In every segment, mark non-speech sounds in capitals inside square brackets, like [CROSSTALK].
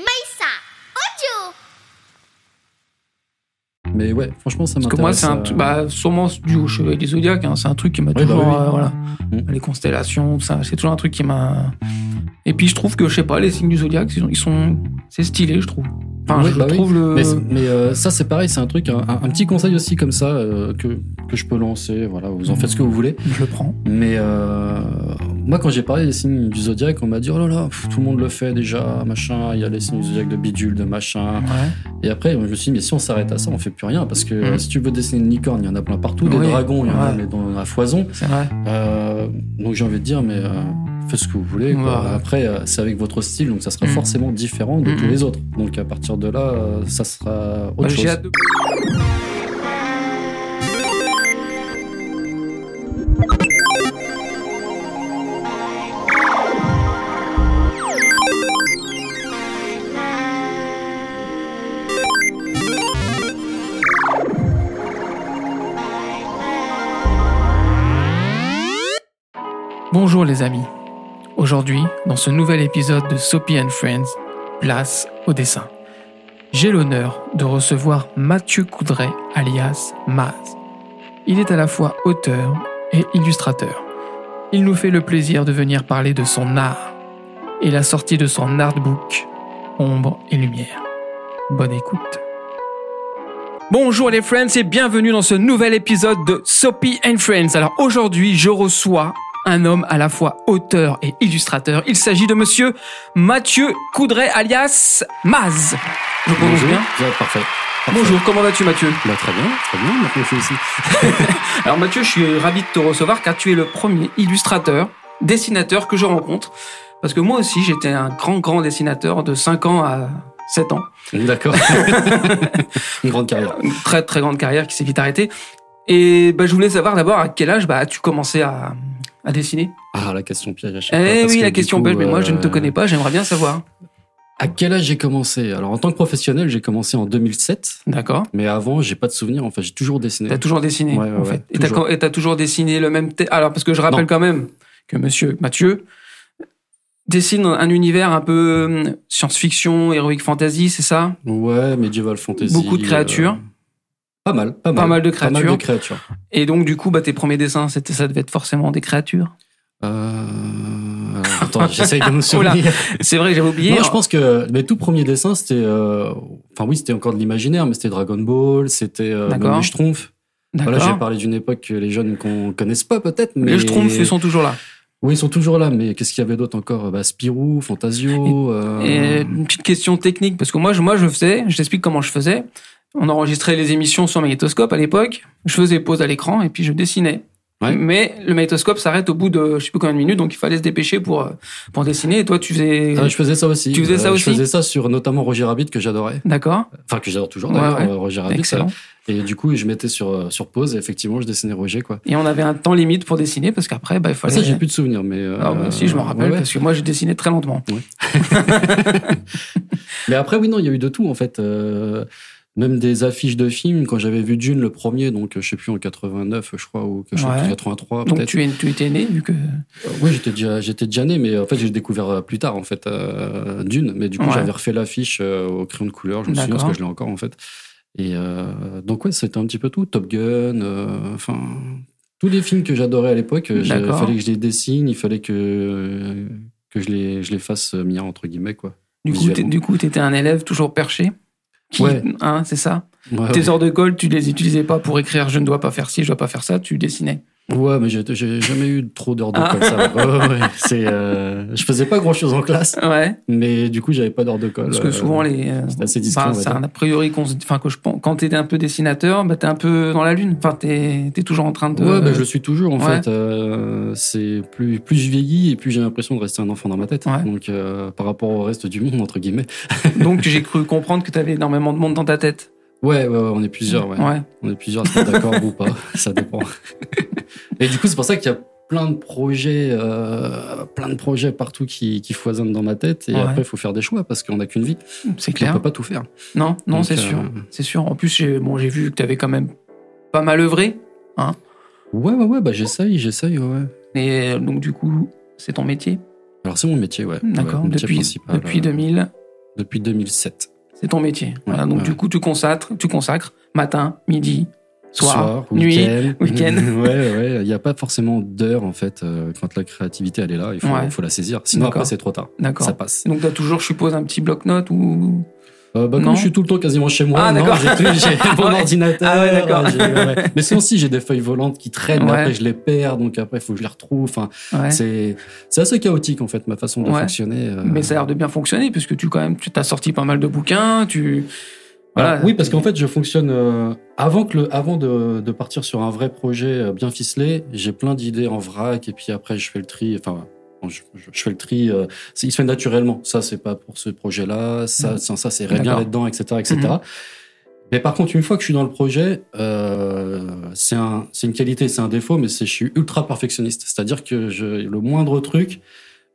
Maïssa Audio Mais ouais, franchement, ça Parce m'intéresse. que moi, c'est un euh, truc, bah, sûrement du au Chevalier du Zodiac, hein, c'est un truc qui m'a Oui, bah toujours, oui. euh, voilà, Mm. les constellations, tout ça, c'est toujours un truc qui m'a. Et puis je trouve que, je sais pas, les signes du Zodiac, ils sont, c'est stylé, je trouve. Enfin, je bah oui. trouve le. Mais, mais, euh, ça, c'est pareil, c'est un truc, un, un- un petit conseil aussi comme ça euh, que, que je peux lancer. Voilà, vous en faites ce que vous voulez. Je le prends. Mais euh, moi, quand j'ai parlé des signes du zodiaque, on m'a dit oh là là, pff, tout le monde le fait déjà, machin. Il y a les signes du zodiaque de bidule, de machin. Ouais. Et après, je me suis dit mais si on s'arrête à ça, on fait plus rien parce que euh, si tu veux dessiner une licorne, il y en a plein partout, des Oui, dragons, il y en a ouais. mais dans la foison. Vrai. Euh, donc j'ai envie de dire mais euh, faites ce que vous voulez. quoi. Ouais. Après, euh, c'est avec votre style, donc ça sera Mhm. forcément différent de tous Mhm. les autres. Donc à partir de là, euh, ça sera autre chose. Bonjour les amis. Aujourd'hui, dans ce nouvel épisode de Soapy and Friends, place au dessin. J'ai l'honneur de recevoir Mathieu Coudray, alias Maz. Il est à la fois auteur et illustrateur. Il nous fait le plaisir de venir parler de son art et la sortie de son artbook Ombre et Lumière. Bonne écoute. Bonjour les friends et bienvenue dans ce nouvel épisode de Soapy and Friends. Alors aujourd'hui, je reçois un homme à la fois auteur et illustrateur. Il s'agit de monsieur Mathieu Coudray alias Maz. Je prononce Bonjour. bien Ouais, parfait. Parfait. Bonjour, comment vas-tu Mathieu? Bah, très bien, très bien. Maintenant, je suis ici. Alors Mathieu, je suis ravi de te recevoir car tu es le premier illustrateur, dessinateur que je rencontre. Parce que moi aussi, j'étais un grand, grand dessinateur de 5 ans à 7 ans. D'accord. [LAUGHS] Une grande carrière. Une très, très grande carrière qui s'est vite arrêtée. Et bah, je voulais savoir d'abord à quel âge bah, as-tu commencé à, à dessiner Ah, la question piège à chaque fois. Eh oui, que la question coup, belge, mais moi je ne te euh, connais pas, j'aimerais bien savoir. À quel âge j'ai commencé? Alors, en tant que professionnel, j'ai commencé en 2007. D'accord Mais avant, j'ai pas de souvenir. En fait, j'ai toujours dessiné. T'as toujours dessiné, Ouais, ouais, en fait. ouais, et t'as toujours. et t'as toujours dessiné le même. Alors, parce que je rappelle Non. quand même que monsieur Mathieu dessine un univers un peu hum, science-fiction, héroïque fantasy, c'est ça? Ouais, medieval fantasy. Beaucoup de créatures. euh, Pas mal, pas mal. Pas mal de Pas mal créatures. de créatures. Et donc, du coup, bah, tes premiers dessins, c'était, ça devait être forcément des créatures? Euh... Attends, [LAUGHS] j'essaye de me souvenir. C'est vrai, j'avais oublié. Non, je pense que mes tout premiers dessins, c'était. euh, Enfin, oui, c'était encore de l'imaginaire, mais c'était Dragon Ball, c'était euh, Schtroumpfs. D'accord. Voilà, j'ai parlé d'une époque que les jeunes qu'on connaissent pas peut-être, mais Les Schtroumpfs, ils sont toujours là. Oui, ils sont toujours là, mais qu'est-ce qu'il y avait d'autre encore? Bah, Spirou, Fantasio. euh, Et une petite question technique, parce que moi, je, moi, je faisais, je t'explique comment je faisais. On enregistrait les émissions sur magnétoscope à l'époque. Je faisais pause à l'écran et puis je dessinais. Ouais. Mais le magnétoscope s'arrête au bout de je sais plus combien de minutes, donc il fallait se dépêcher pour, euh, pour dessiner. Et toi, tu faisais. ah, je faisais ça aussi. Tu faisais ça Euh, aussi Je faisais ça sur notamment Roger Rabbit que j'adorais. D'accord, Enfin, que j'adore toujours Ouais, d'ailleurs, ouais. euh, Roger Rabbit. excellent. Et du coup, je mettais sur, sur pause et effectivement, je dessinais Roger, quoi. Et on avait un temps limite pour dessiner parce qu'après, bah, il Ah, fallait. ça, j'ai plus de souvenirs, mais. euh, Ah, bah, si, je me rappelle parce que moi, j'ai dessiné très lentement. [LAUGHS] Mais après, oui, non, il y a eu de tout, en fait. Euh, même des affiches de films, quand j'avais vu Dune le premier, donc euh, je sais plus en 89, je crois, ou quelque chose, Ouais. 83 Donc peut-être. tu, es, tu étais né, vu que. Euh, Oui, j'étais déjà, j'étais déjà né, mais en fait, j'ai découvert euh, plus tard, en fait, euh, Dune. Mais du coup, Ouais. j'avais refait l'affiche euh, au crayon de couleur, je me souviens, parce que je l'ai encore, en fait. Et euh, donc, ouais, c'était un petit peu tout. Top Gun, enfin, tous les films que j'adorais à l'époque, il fallait que je les dessine, il fallait que, que je, les, je les fasse miens, entre guillemets, quoi. Du coup, du coup, t'étais un élève toujours perché? Qui, Ouais. Hein, c'est ça. Ouais, Tes ouais. heures de colle, tu les utilisais pas pour écrire je ne dois pas faire ci, je dois pas faire ça, tu dessinais. Ouais, mais j'ai jamais eu trop d'heures de Ah. colle, ça va. Ouais, ouais. C'est, euh, je faisais pas grand chose en classe, Ouais. mais du coup, j'avais pas d'heures de colle. Parce que Euh, souvent les. euh, c'était assez discret, enfin, c'est un a priori qu'on enfin que je pense quand t'es un peu dessinateur, bah t'es un peu dans la lune. Enfin t'es es toujours en train de. Ouais, bah, je le suis toujours en Ouais. fait. Euh, c'est plus plus je vieillis et plus j'ai l'impression de rester un enfant dans ma tête. Ouais. Donc euh, par rapport au reste du monde entre guillemets. Donc [LAUGHS] j'ai cru comprendre que t'avais énormément de monde dans ta tête. Ouais, ouais, ouais, on est plusieurs. Ouais. Ouais. On est plusieurs. d'accord ou pas, [LAUGHS] ça dépend. et du coup, c'est pour ça qu'il y a plein de projets, euh, plein de projets partout qui, qui foisonnent dans ma tête. Et Ouais. après, il faut faire des choix parce qu'on n'a qu'une vie. C'est On clair. peut pas tout faire. Non, non, c'est euh, sûr, c'est sûr. En plus j'ai bon j'ai vu que t'avais quand même pas mal œuvré. Ouais, ouais, ouais. Bah j'essaye, j'essaye. Ouais. Et euh, donc du coup c'est ton métier? Alors c'est mon métier, ouais. D'accord. Ouais, depuis principal, depuis euh, 2000. Depuis 2007. C'est ton métier. Voilà, donc ouais. du coup, tu consacres, tu consacres matin, midi, soir, Soir, nuit, week-end. [LAUGHS] week-end. [LAUGHS] ouais, ouais. Il n'y a pas forcément d'heure, en fait. euh, quand la créativité, elle est là, il faut, Ouais. faut la saisir. Sinon, après, c'est trop tard. D'accord. Ça passe. Donc, tu as toujours, je suppose, un petit bloc-notes ou. Euh, bah, comme je suis tout le temps quasiment chez moi, Ah, non, j'ai [LAUGHS] mon ordinateur. Ah ouais, d'accord. ouais. Mais sinon, si, j'ai des feuilles volantes qui traînent, Ouais. après, je les perds, donc après, il faut que je les retrouve. Enfin, c'est, assez chaotique, en fait, ma façon de fonctionner. euh. Mais ça a l'air de bien fonctionner, puisque tu, quand même, tu t'as sorti pas mal de bouquins, tu. Alors, Voilà. oui, parce qu'en fait, je fonctionne euh, avant que le, avant de, de partir sur un vrai projet bien ficelé. J'ai plein d'idées en vrac et puis après, je fais le tri. Enfin, je, je- je fais le tri. euh, il se fait naturellement. Ça, c'est pas pour ce projet-là. Ça, ça, ça, c'est bien là-dedans, etc., etc. Mhm. Mais par contre, une fois que je suis dans le projet, euh, c'est un, c'est une qualité, c'est un défaut, mais je suis ultra perfectionniste. C'est-à-dire que je, le moindre truc,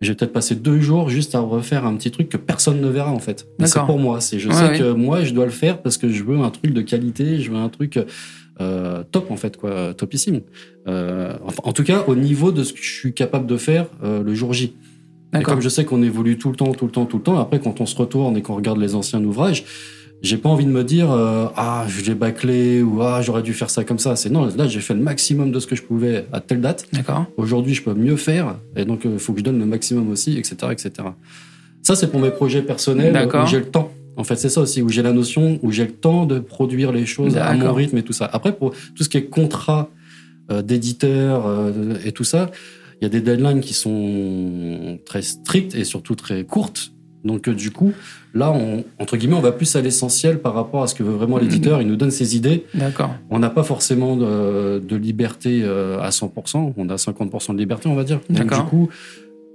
je vais peut-être passer deux jours juste à refaire un petit truc que personne ne verra en fait. Mais c'est pour moi. C'est, je Ouais, sais que moi, je dois le faire parce que je veux un truc de qualité, je veux un truc euh, top en fait, quoi, topissime. Euh, en tout cas, au niveau de ce que je suis capable de faire euh, le jour J. Et comme je sais qu'on évolue tout le temps, tout le temps, tout le temps, après quand on se retourne et qu'on regarde les anciens ouvrages, j'ai pas envie de me dire ah je l'ai bâclé ou ah j'aurais dû faire ça comme ça. C'est non, là j'ai fait le maximum de ce que je pouvais à telle date. Aujourd'hui je peux mieux faire et donc il faut que je donne le maximum aussi, etc., etc. Ça c'est pour mes projets personnels D'accord. où j'ai le temps. En fait c'est ça aussi où j'ai la notion où j'ai le temps de produire les choses à mon rythme et tout ça. Après pour tout ce qui est contrat euh, d'éditeur euh, et tout ça, il y a des deadlines qui sont très strictes et surtout très courtes. Donc euh, du coup, là, on, entre guillemets, on va plus à l'essentiel par rapport à ce que veut vraiment l'éditeur. Il nous donne ses idées. D'accord. On n'a pas forcément de, de liberté à 100%. On a 50% de liberté, on va dire. Donc D'accord. du coup,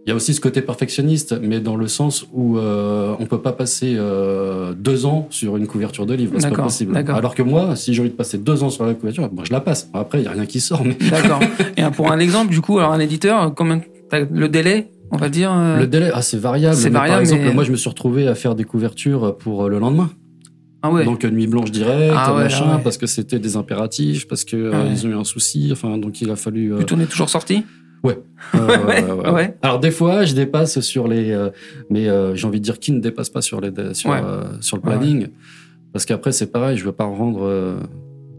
il y a aussi ce côté perfectionniste, mais dans le sens où euh, on peut pas passer euh, deux ans sur une couverture de livre. C'est pas possible. Alors que moi, si j'ai envie de passer deux ans sur la couverture, moi je la passe. Après, il y a rien qui sort, mais [LAUGHS] D'accord. Et pour un exemple, du coup, alors un éditeur, le délai, on va dire. euh, Le délai, ah, c'est variable. Variable, Par exemple, moi, je me suis retrouvé à faire des couvertures pour euh, le lendemain. Ah ouais. Donc, nuit blanche directe, Ah ouais, machin, ouais. parce que c'était des impératifs, parce que euh, Ah ils ont eu un souci. Enfin, donc, il a fallu. euh, Plutôt on est toujours sorti? Euh, [LAUGHS] ouais, ouais, ouais. Alors, des fois, je dépasse sur les. euh, mais euh, j'ai envie de dire qui ne dépasse pas sur, les, sur, euh, sur le planning. Parce qu'après, c'est pareil, je veux pas rendre. euh,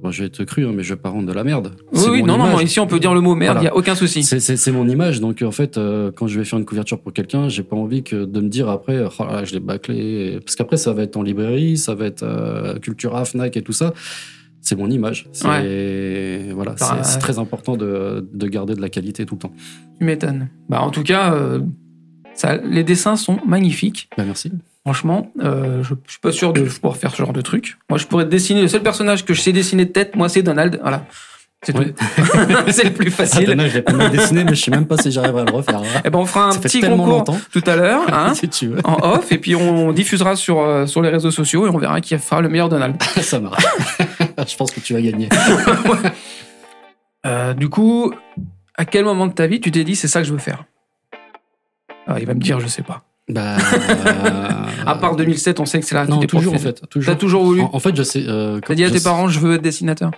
bon, je vais être cru, hein, mais je veux pas rendre de la merde. Oui, oui, non, non, image. non, ici on peut dire le mot merde, il Voilà. y a aucun souci. C'est- mon image, donc en fait, euh, quand je vais faire une couverture pour quelqu'un, j'ai pas envie que de me dire après, oh là là, je l'ai bâclé, parce qu'après ça va être en librairie, ça va être euh, Cultura, Fnac et tout ça. C'est mon image. C'est voilà, Bah, c'est- très important de, de garder de la qualité tout le temps. Tu m'étonnes. Bah, en tout cas, euh, ça, les dessins sont magnifiques. Bah, merci. Franchement, euh, je, je suis pas sûr de pouvoir faire ce genre de truc. Moi, je pourrais dessiner. Le seul personnage que je sais dessiner de tête, moi, c'est Donald. Voilà. C'est Ouais. [LAUGHS] c'est le plus Ah, facile. Donald, je l'ai pas mal dessiné, mais je sais même pas si j'arriverai à le refaire. Eh ben, on fera un Ça petit concours longtemps. tout à l'heure, hein, [LAUGHS] si tu veux. en off, et puis on diffusera sur, euh, sur les réseaux sociaux et on verra qui fera le meilleur Donald. [LAUGHS] ça marche. Je pense que tu vas gagner. [LAUGHS] Euh, du coup, à quel moment de ta vie tu t'es dit c'est ça que je veux faire? Ah, Il va me dire je sais pas. Bah, [LAUGHS] À part 2007, on sait que c'est là. non, toujours en professionnel. fait. Toujours. T'as toujours voulu. En, en fait, je sais. euh, T'as dit à tes sais- parents je veux être dessinateur?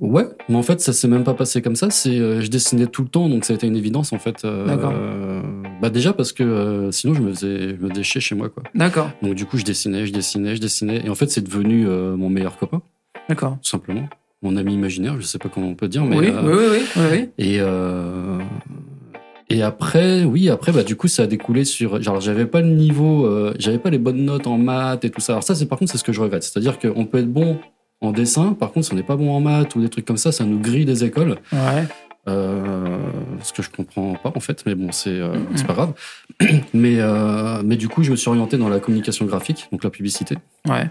Ouais, mais en fait, ça s'est même pas passé comme ça. C'est, euh, je dessinais tout le temps, donc ça a été une évidence en fait. Euh, D'accord. euh, bah déjà parce que sinon je me faisais, je me chier chez moi quoi. D'accord, Donc du coup, je dessinais, je dessinais, je dessinais, et en fait, c'est devenu mon meilleur copain, d'accord. tout simplement. Mon ami imaginaire, je sais pas comment on peut dire, mais Oui, euh, oui, oui, oui, oui, oui. et euh, et après, oui, après, bah du coup, ça a découlé sur. Genre, j'avais pas le niveau, euh, j'avais pas les bonnes notes en maths et tout ça. Alors ça, c'est par contre, c'est ce que je regrette. C'est-à-dire qu'on peut être bon en dessin, par contre, si on n'est pas bon en maths ou des trucs comme ça, ça nous grille des écoles. Ouais. Euh, ce que je comprends pas en fait, mais bon, c'est euh, pas grave. [CLEARS THROAT] mais, euh, mais du coup, je me suis orienté dans la communication graphique, donc la publicité, Ouais.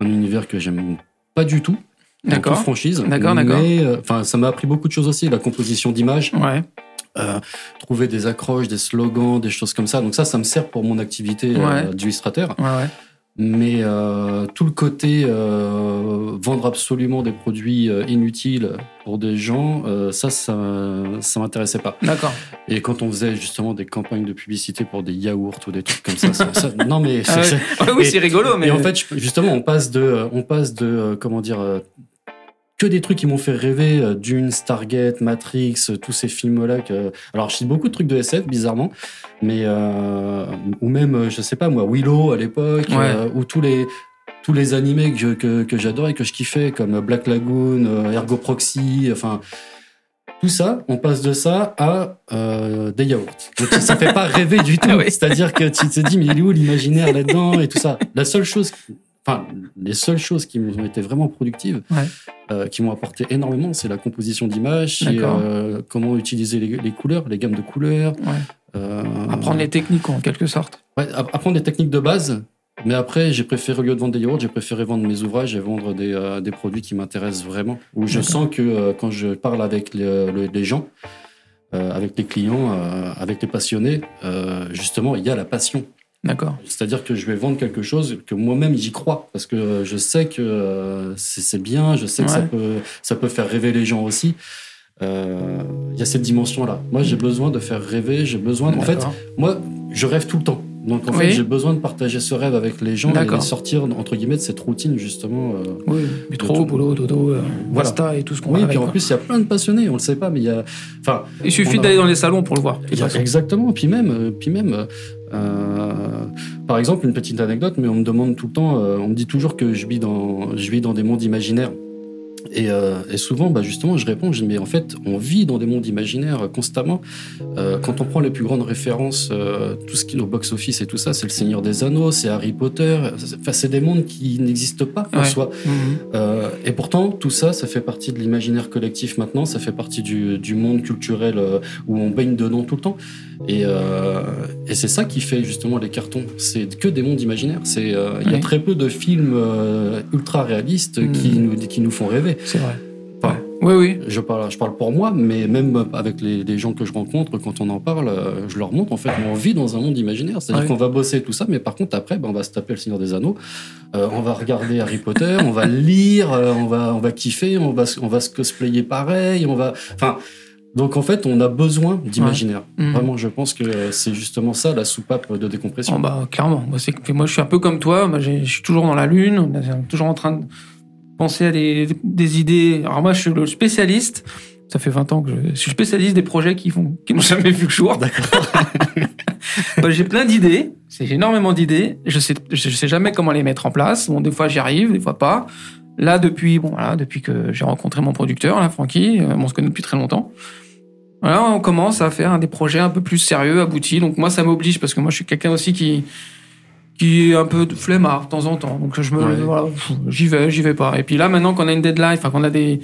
un univers que j'aime pas du tout. D'accord. franchise. D'accord, d'accord. Mais euh, enfin, ça m'a appris beaucoup de choses aussi, la composition d'images, Ouais. euh, trouver des accroches, des slogans, des choses comme ça. Donc ça, ça me sert pour mon activité euh, Ouais. d'illustrateur. Ouais, ouais. Mais euh, tout le côté euh, vendre absolument des produits euh, inutiles pour des gens, euh, ça, ça, ça m'intéressait pas. D'accord. Et quand on faisait justement des campagnes de publicité pour des yaourts ou des trucs comme ça, ça- ça- non mais Ah c'est- ouais. Ouais, oui, c'est rigolo, mais. et en fait, justement, on passe de, on passe de, euh, comment dire, euh, que des trucs qui m'ont fait rêver, euh, Dune, Stargate, Matrix, euh, tous ces films-là. Que... Alors, je cite beaucoup de trucs de SF, bizarrement, mais euh, ou même, euh, je sais pas moi, Willow à l'époque, Ouais. euh, ou tous les tous les animés que que, que j'adorais, que je kiffais, comme Black Lagoon, Ergo Proxy, enfin tout ça, on passe de ça à euh, des yaourts. Donc ça fait pas rêver du [LAUGHS] tout. Ah oui. C'est-à-dire que tu te dis mais il est où l'imaginaire là-dedans et tout ça? La seule chose, enfin les seules choses qui m'ont été vraiment productives, Ouais. euh, qui m'ont apporté énormément, c'est la composition d'images, euh, comment utiliser les, les couleurs, les gammes de couleurs. Ouais. euh, Apprendre les techniques, en quelque sorte. Ouais, app- apprendre des techniques de base. Mais après, j'ai préféré, au lieu de vendre des yaourts, j'ai préféré vendre mes ouvrages et vendre des, euh, des produits qui m'intéressent vraiment. Où je sens que euh, quand je parle avec les, le- les gens, euh, avec les clients, avec les passionnés, justement, il y a la passion. D'accord. C'est-à-dire que je vais vendre quelque chose que moi-même j'y crois parce que euh, je sais que euh, c'est bien, je sais que ça peut ça peut faire rêver les gens aussi. Euh, Il y a cette dimension-là. Moi, j'ai besoin de faire rêver. J'ai besoin. En fait, moi, je rêve tout le temps. Donc, en Oui. fait, j'ai besoin de partager ce rêve avec les gens et de sortir entre guillemets de cette routine justement. euh. Oui, métro, boulot, dodo, euh, Voilà. basta et tout ce qu'on Oui, va puis avec, en plus, il y a plein de passionnés. On le sait pas, mais il y a. Enfin, Il suffit a- d'aller dans les salons pour le voir. y a- exactement. Puis même, puis même euh, par exemple, une petite anecdote, mais on me demande tout le temps, euh, on me dit toujours que je vis dans, je vis dans des mondes imaginaires. Et, euh, et souvent, bah justement, je réponds, je dis, mais en fait, on vit dans des mondes imaginaires constamment. Euh, quand on prend les plus grandes références, euh, tout ce qui est au box-office et tout ça, c'est le Seigneur des Anneaux, c'est Harry Potter. Enfin, c'est des mondes qui n'existent pas en Ouais. soi. Mhm. Et pourtant, tout ça, ça fait partie de l'imaginaire collectif maintenant, ça fait partie du, du monde culturel où on baigne dedans tout le temps. Et, euh, et c'est ça qui fait justement les cartons. C'est que des mondes imaginaires. C'est, euh, il y a très peu de films euh, ultra réalistes qui, nous, qui nous font rêver. C'est vrai. Enfin, Oui, oui. je parle, je parle pour moi, mais même avec les, les gens que je rencontre, quand on en parle, je leur montre en fait, on vit dans un monde imaginaire. C'est-à-dire qu'on va bosser tout ça, mais par contre après, ben, on va se taper le Seigneur des Anneaux, euh, on va regarder Harry Potter, on va lire, euh, on va, on va kiffer, on va, se- on va se cosplayer pareil, on va, enfin. Donc en fait, on a besoin d'imaginaire. Mhm. Vraiment, je pense que c'est justement ça la soupape de décompression. Oh, bah, clairement. Moi, je suis un peu comme toi. Moi, je suis toujours dans la lune. on est Toujours en train de penser à des, des idées. Alors, moi, je suis le spécialiste. Ça fait 20 ans que je, je suis spécialiste des projets qui font, qui n'ont jamais vu le jour. [LAUGHS] Bah, j'ai plein d'idées. J'ai énormément d'idées. Je sais, je sais jamais comment les mettre en place. Bon, des fois, j'y arrive, des fois pas. Là, depuis, bon, voilà, depuis que j'ai rencontré mon producteur, là, Francky, euh, on se connaît depuis très longtemps. Voilà, on commence à faire des projets un peu plus sérieux, aboutis. Donc moi, ça m'oblige parce que moi, je suis quelqu'un aussi qui qui est un peu de flemmard de temps en temps. Donc je me, Ouais. voilà, j'y vais, j'y vais pas. Et puis là, maintenant qu'on a une deadline, enfin qu'on a des,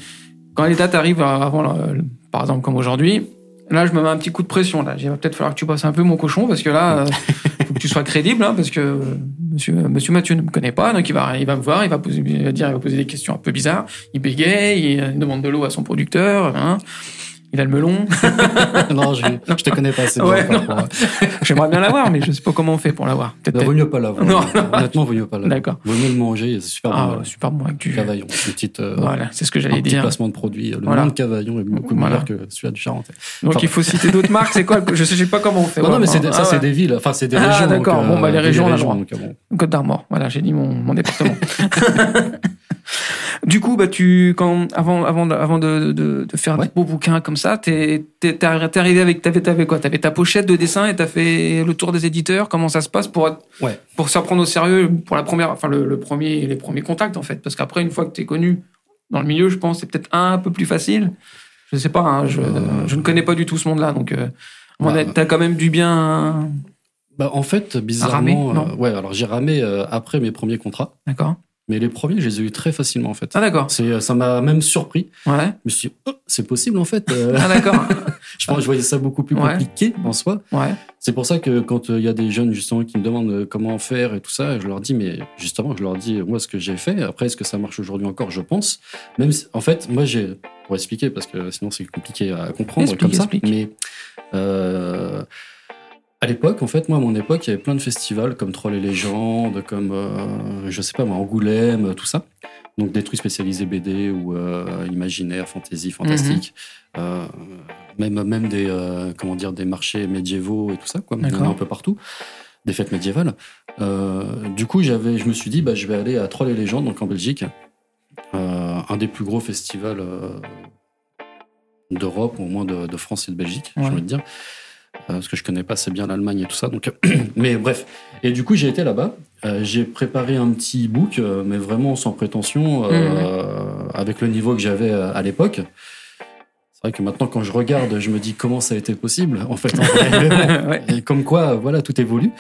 quand les dates arrivent avant, par exemple comme aujourd'hui, là, je me mets un petit coup de pression. Là, il va peut-être falloir que tu passes un peu mon cochon parce que là, euh, [LAUGHS] faut que tu sois crédible, hein, parce que euh, Monsieur, Monsieur Mathieu ne me connaît pas, donc il va, il va me voir, il va poser, il va dire, il va poser des questions un peu bizarres. Il bégaye, il euh, demande de l'eau à son producteur. Hein. Il a le melon. [LAUGHS] non, je, je te connais pas assez. Ouais, pour- J'aimerais bien l'avoir, mais je sais pas comment on fait pour l'avoir. Peut-être. Bah, vaut mieux pas l'avoir. Non. Honnêtement, vaut mieux pas l'avoir. D'accord. Vaut mieux le manger, c'est super Ah, bon. super bon avec du. Cavaillon, une petite, euh, Voilà, c'est ce que j'allais petit dire. placement de produit. Le Voilà. nom de Cavaillon est beaucoup Voilà. meilleur que celui du Charentais. Donc Enfin- il faut citer d'autres marques. C'est quoi Je sais, pas comment on fait. Non, non, mais c'est des- Ah, ça, c'est ouais. des villes, enfin, c'est des Ah, régions. d'accord. Bon, bah, les régions, on a euh. Côte d'Armor. Voilà, j'ai dit mon département. [LAUGHS] [LAUGHS] du coup, bah tu quand avant avant de, avant de, de, de faire Ouais. des beaux bouquins comme ça, t'es t'es t'es arri- t'es arrivé avec t'avais t'avais quoi? T'avais ta pochette de dessin et t'as fait le tour des éditeurs? Comment ça se passe pour être- Ouais. pour prendre au sérieux pour la première enfin le, le premier les premiers contacts en fait? Parce qu'après une fois que t'es connu dans le milieu, je pense c'est peut-être un peu plus facile. Je sais pas, hein, je, Euh. je ne connais pas du tout ce monde-là, donc euh, Bah, t'as quand même du bien, Bah, en fait, Ramé, bizarrement, non? euh, ouais, alors j'ai ramé euh, après mes premiers contrats, d'accord mais les premiers, je les ai eu très facilement, en fait. Ah d'accord, C'est, euh, ça m'a même surpris. ouais. Je me suis dit, oh, c'est possible, en fait. Euh, Ah d'accord, [LAUGHS] je pense que je voyais ça beaucoup plus Ouais. compliqué en soi. ouais. C'est pour ça que quand euh, il y a des jeunes, justement, qui me demandent comment faire et tout ça, je leur dis, mais justement, je leur dis, moi, ce que j'ai fait? Après, est-ce que ça marche aujourd'hui encore? Je pense. Même si- en fait, moi, j'ai, pour expliquer, parce que sinon, c'est compliqué à comprendre Explique, comme ça. explique. Mais, euh, à l'époque, en fait, moi, à mon époque, il y avait plein de festivals comme Troll et Légendes, comme, euh, je sais pas, moi, Angoulême, tout ça. Donc, des trucs spécialisés BD ou euh, imaginaire, fantasy, fantastique. Mhm. Euh, même, même des, euh, comment dire, des marchés médiévaux et tout ça, quoi. Il y en a un peu partout. Des fêtes médiévales. Euh, du coup, j'avais, je me suis dit, bah, je vais aller à Troll et Légendes, donc en Belgique. Euh, un des plus gros festivals euh, d'Europe, ou au moins de, de France et de Belgique, Ouais. j'ai envie de dire. Euh, parce que je connais pas assez bien l'Allemagne et tout ça. Donc, [CLEARS THROAT] mais bref. Et du coup, j'ai été là-bas. Euh, j'ai préparé un petit book, euh, mais vraiment sans prétention, euh, avec le niveau que j'avais euh, à l'époque. C'est vrai que maintenant, quand je regarde, je me dis comment ça a été possible. En fait, en [LAUGHS] ouais. et comme quoi, voilà, tout évolue.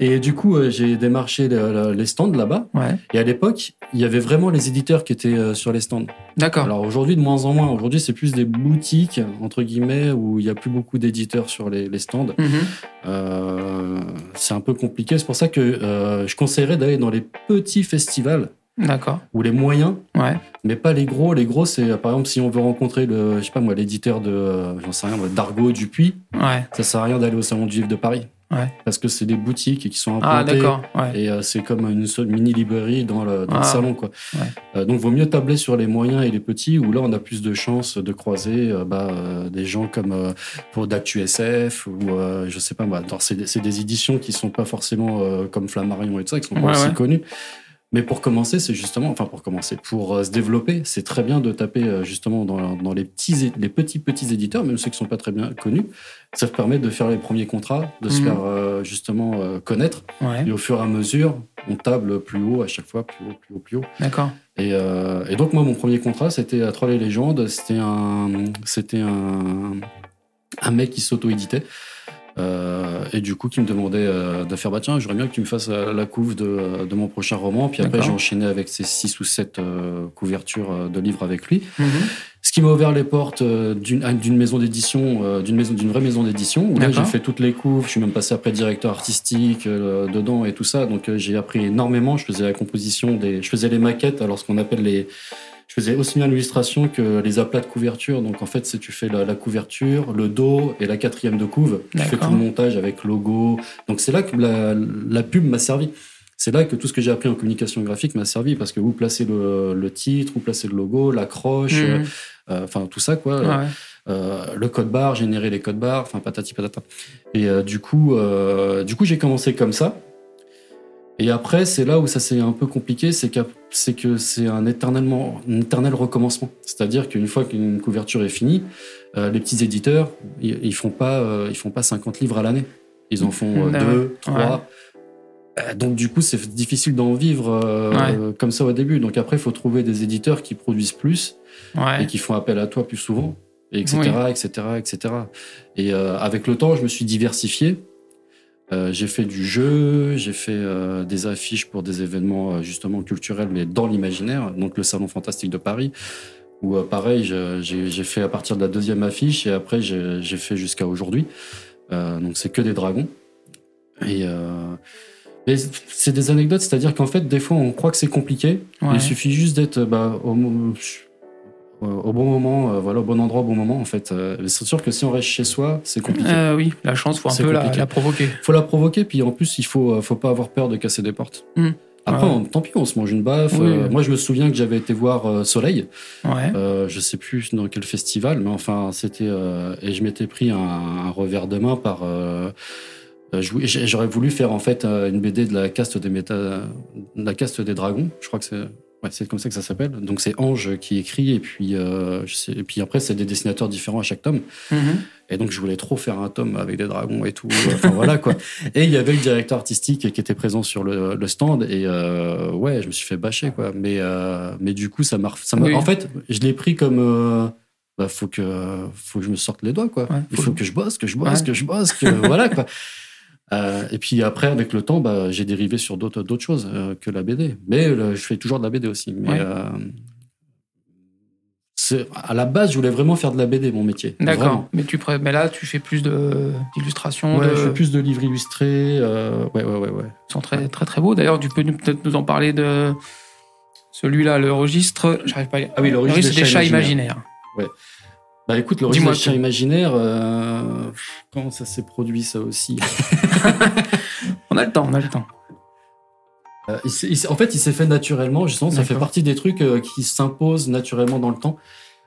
Et du coup, euh, j'ai démarché le- le- les stands là-bas. Ouais. Et à l'époque, il y avait vraiment les éditeurs qui étaient euh, sur les stands. D'accord. Alors aujourd'hui, de moins en moins. Aujourd'hui, c'est plus des boutiques, entre guillemets, où il y a plus beaucoup d'éditeurs sur les, les stands. Mhm. Euh, c'est un peu compliqué. C'est pour ça que euh, je conseillerais d'aller dans les petits festivals D'accord. ou les moyens, Ouais. mais pas les gros. Les gros, c'est euh, par exemple si on veut rencontrer le, je sais pas moi, l'éditeur de, euh, j'en sais rien, d'Argo Dupuis, Ouais. ça sert à rien d'aller au salon du livre de Paris. Ouais. Parce que c'est des boutiques qui sont Ah, implantées. d'accord. Ouais. Et euh, c'est comme une seule mini librairie dans le, dans le Ah. salon, quoi. Ouais. Euh, donc, vaut mieux tabler sur les moyens et les petits, où là, on a plus de chances de croiser euh, bah, des gens comme pour d'Actu SF ou je sais pas, moi. alors, C'est des, éditions qui sont pas forcément comme Flammarion et tout ça, qui sont pas aussi connues. Mais pour commencer, c'est justement, enfin pour commencer, pour euh, se développer, c'est très bien de taper euh, justement dans, dans les petits, les petits petits éditeurs, même ceux qui sont pas très bien connus. Ça permet de faire les premiers contrats, de se Mhm. faire euh, justement connaître. Ouais. Et au fur et à mesure, on table plus haut à chaque fois, plus haut, plus haut, plus haut. D'accord. Et, euh, et donc moi, mon premier contrat, c'était à Troll et Légendes. C'était un, c'était un, un mec qui s'auto-éditait. Euh, et du coup, qui me demandait euh, de faire bah tiens, j'aimerais bien que tu me fasses euh, la couve de, de mon prochain roman. Puis après, j'ai enchaîné avec ces six ou sept couvertures de livres avec lui. Mhm. Ce qui m'a ouvert les portes d'une maison d'édition, d'une maison, d'une vraie maison d'édition. Où là, j'ai fait toutes les couves. Je suis même passé après directeur artistique euh, dedans et tout ça. Donc, euh, j'ai appris énormément. Je faisais la composition des, je faisais les maquettes. Alors, ce qu'on appelle les, faisais aussi bien l'illustration que les aplats de couverture. Donc, en fait, c'est tu fais la, la couverture, le dos et la quatrième de couve. Tu fais tout le montage avec logo. Donc, c'est là que la, la pub m'a servi. C'est là que tout ce que j'ai appris en communication graphique m'a servi parce que où placer le, le titre, où placer le logo, l'accroche, Mhm. euh, enfin tout ça quoi. Ouais. Euh, le code barre, générer les codes barres, enfin patati patata. Et euh, du coup, euh, du coup j'ai commencé comme ça. Et après, c'est là où ça s'est un peu compliqué, c'est que c'est un éternellement, un éternel recommencement. C'est-à-dire qu'une fois qu'une couverture est finie, euh, les petits éditeurs, ils, ils font pas, euh, ils font pas 50 livres à l'année. Ils en font euh, [LAUGHS] Ah deux, ouais. trois. Euh, Donc du coup, c'est difficile d'en vivre Ouais. comme ça au début. Donc après, il faut trouver des éditeurs qui produisent plus Ouais. et qui font appel à toi plus souvent, et etc., etc., etc. Et avec le temps, je me suis diversifié. Euh, j'ai fait du jeu, j'ai fait euh, des affiches pour des événements euh, justement culturels, mais dans l'imaginaire, donc le Salon Fantastique de Paris, où euh, pareil, j'ai fait à partir de la deuxième affiche et après j'ai fait jusqu'à aujourd'hui. Euh, donc c'est que des dragons. Et euh, c'est des anecdotes, c'est-à-dire qu'en fait, des fois, on croit que c'est compliqué. Ouais. Il suffit juste d'être bah, au, au bon moment, euh, voilà, au bon endroit, au bon moment, en fait. Euh, c'est sûr que si on reste chez soi, c'est compliqué. Euh, oui, la chance, faut un peu la, la provoquer. faut la provoquer, puis en plus, il faut, faut pas avoir peur de casser des portes. Hmm. Après, Ouais. on- tant pis, on se mange une baffe. Oui. Moi, je me souviens que j'avais été voir Soleil. Ouais. Je sais plus dans quel festival, mais enfin, c'était. et je m'étais pris un, un revers de main par. J'aurais voulu faire en fait une BD de la caste des méta, de la caste des dragons. Je crois que c'est. Ouais, c'est comme ça que ça s'appelle. Donc c'est Ange qui écrit et puis euh, je sais, et puis après c'est des dessinateurs différents à chaque tome. Mhm. Et donc je voulais trop faire un tome avec des dragons et tout. Enfin voilà quoi. Et il y avait le directeur artistique qui était présent sur le, le stand et euh, ouais, je me suis fait bâcher quoi. Mais euh, mais du coup ça m'a ça m'a- Oui. en fait je l'ai pris comme euh, bah, faut que faut que je me sorte les doigts quoi. Ouais, Il faut- faut que je bosse, que je bosse, Ouais. que je bosse, que voilà quoi. Euh, et puis après, avec le temps, bah, j'ai dérivé sur d'autres d'autres choses euh, que la BD. Mais euh, je fais toujours de la BD aussi. Mais Ouais. euh, c'est- à la base, je voulais vraiment faire de la BD, mon métier. D'accord. Vraiment. Mais, tu pré- mais là, tu fais plus de- d'illustrations. Ouais, de... je fais plus de livres illustrés. euh, ouais, ouais, ouais, ouais. Ils sont très, très, très beaux. D'ailleurs, tu peux nous- peut-être nous en parler de celui-là, le registre. J'arrive pas à... Ah oui, le registre des, chats imaginaires. Bah écoute, le chats tout. imaginaires, euh, comment ça s'est produit ça aussi? [LAUGHS] On a le temps, on a le temps. Euh, il il En fait, il s'est fait naturellement, justement. Ça fait partie des trucs euh, qui s'imposent naturellement dans le temps.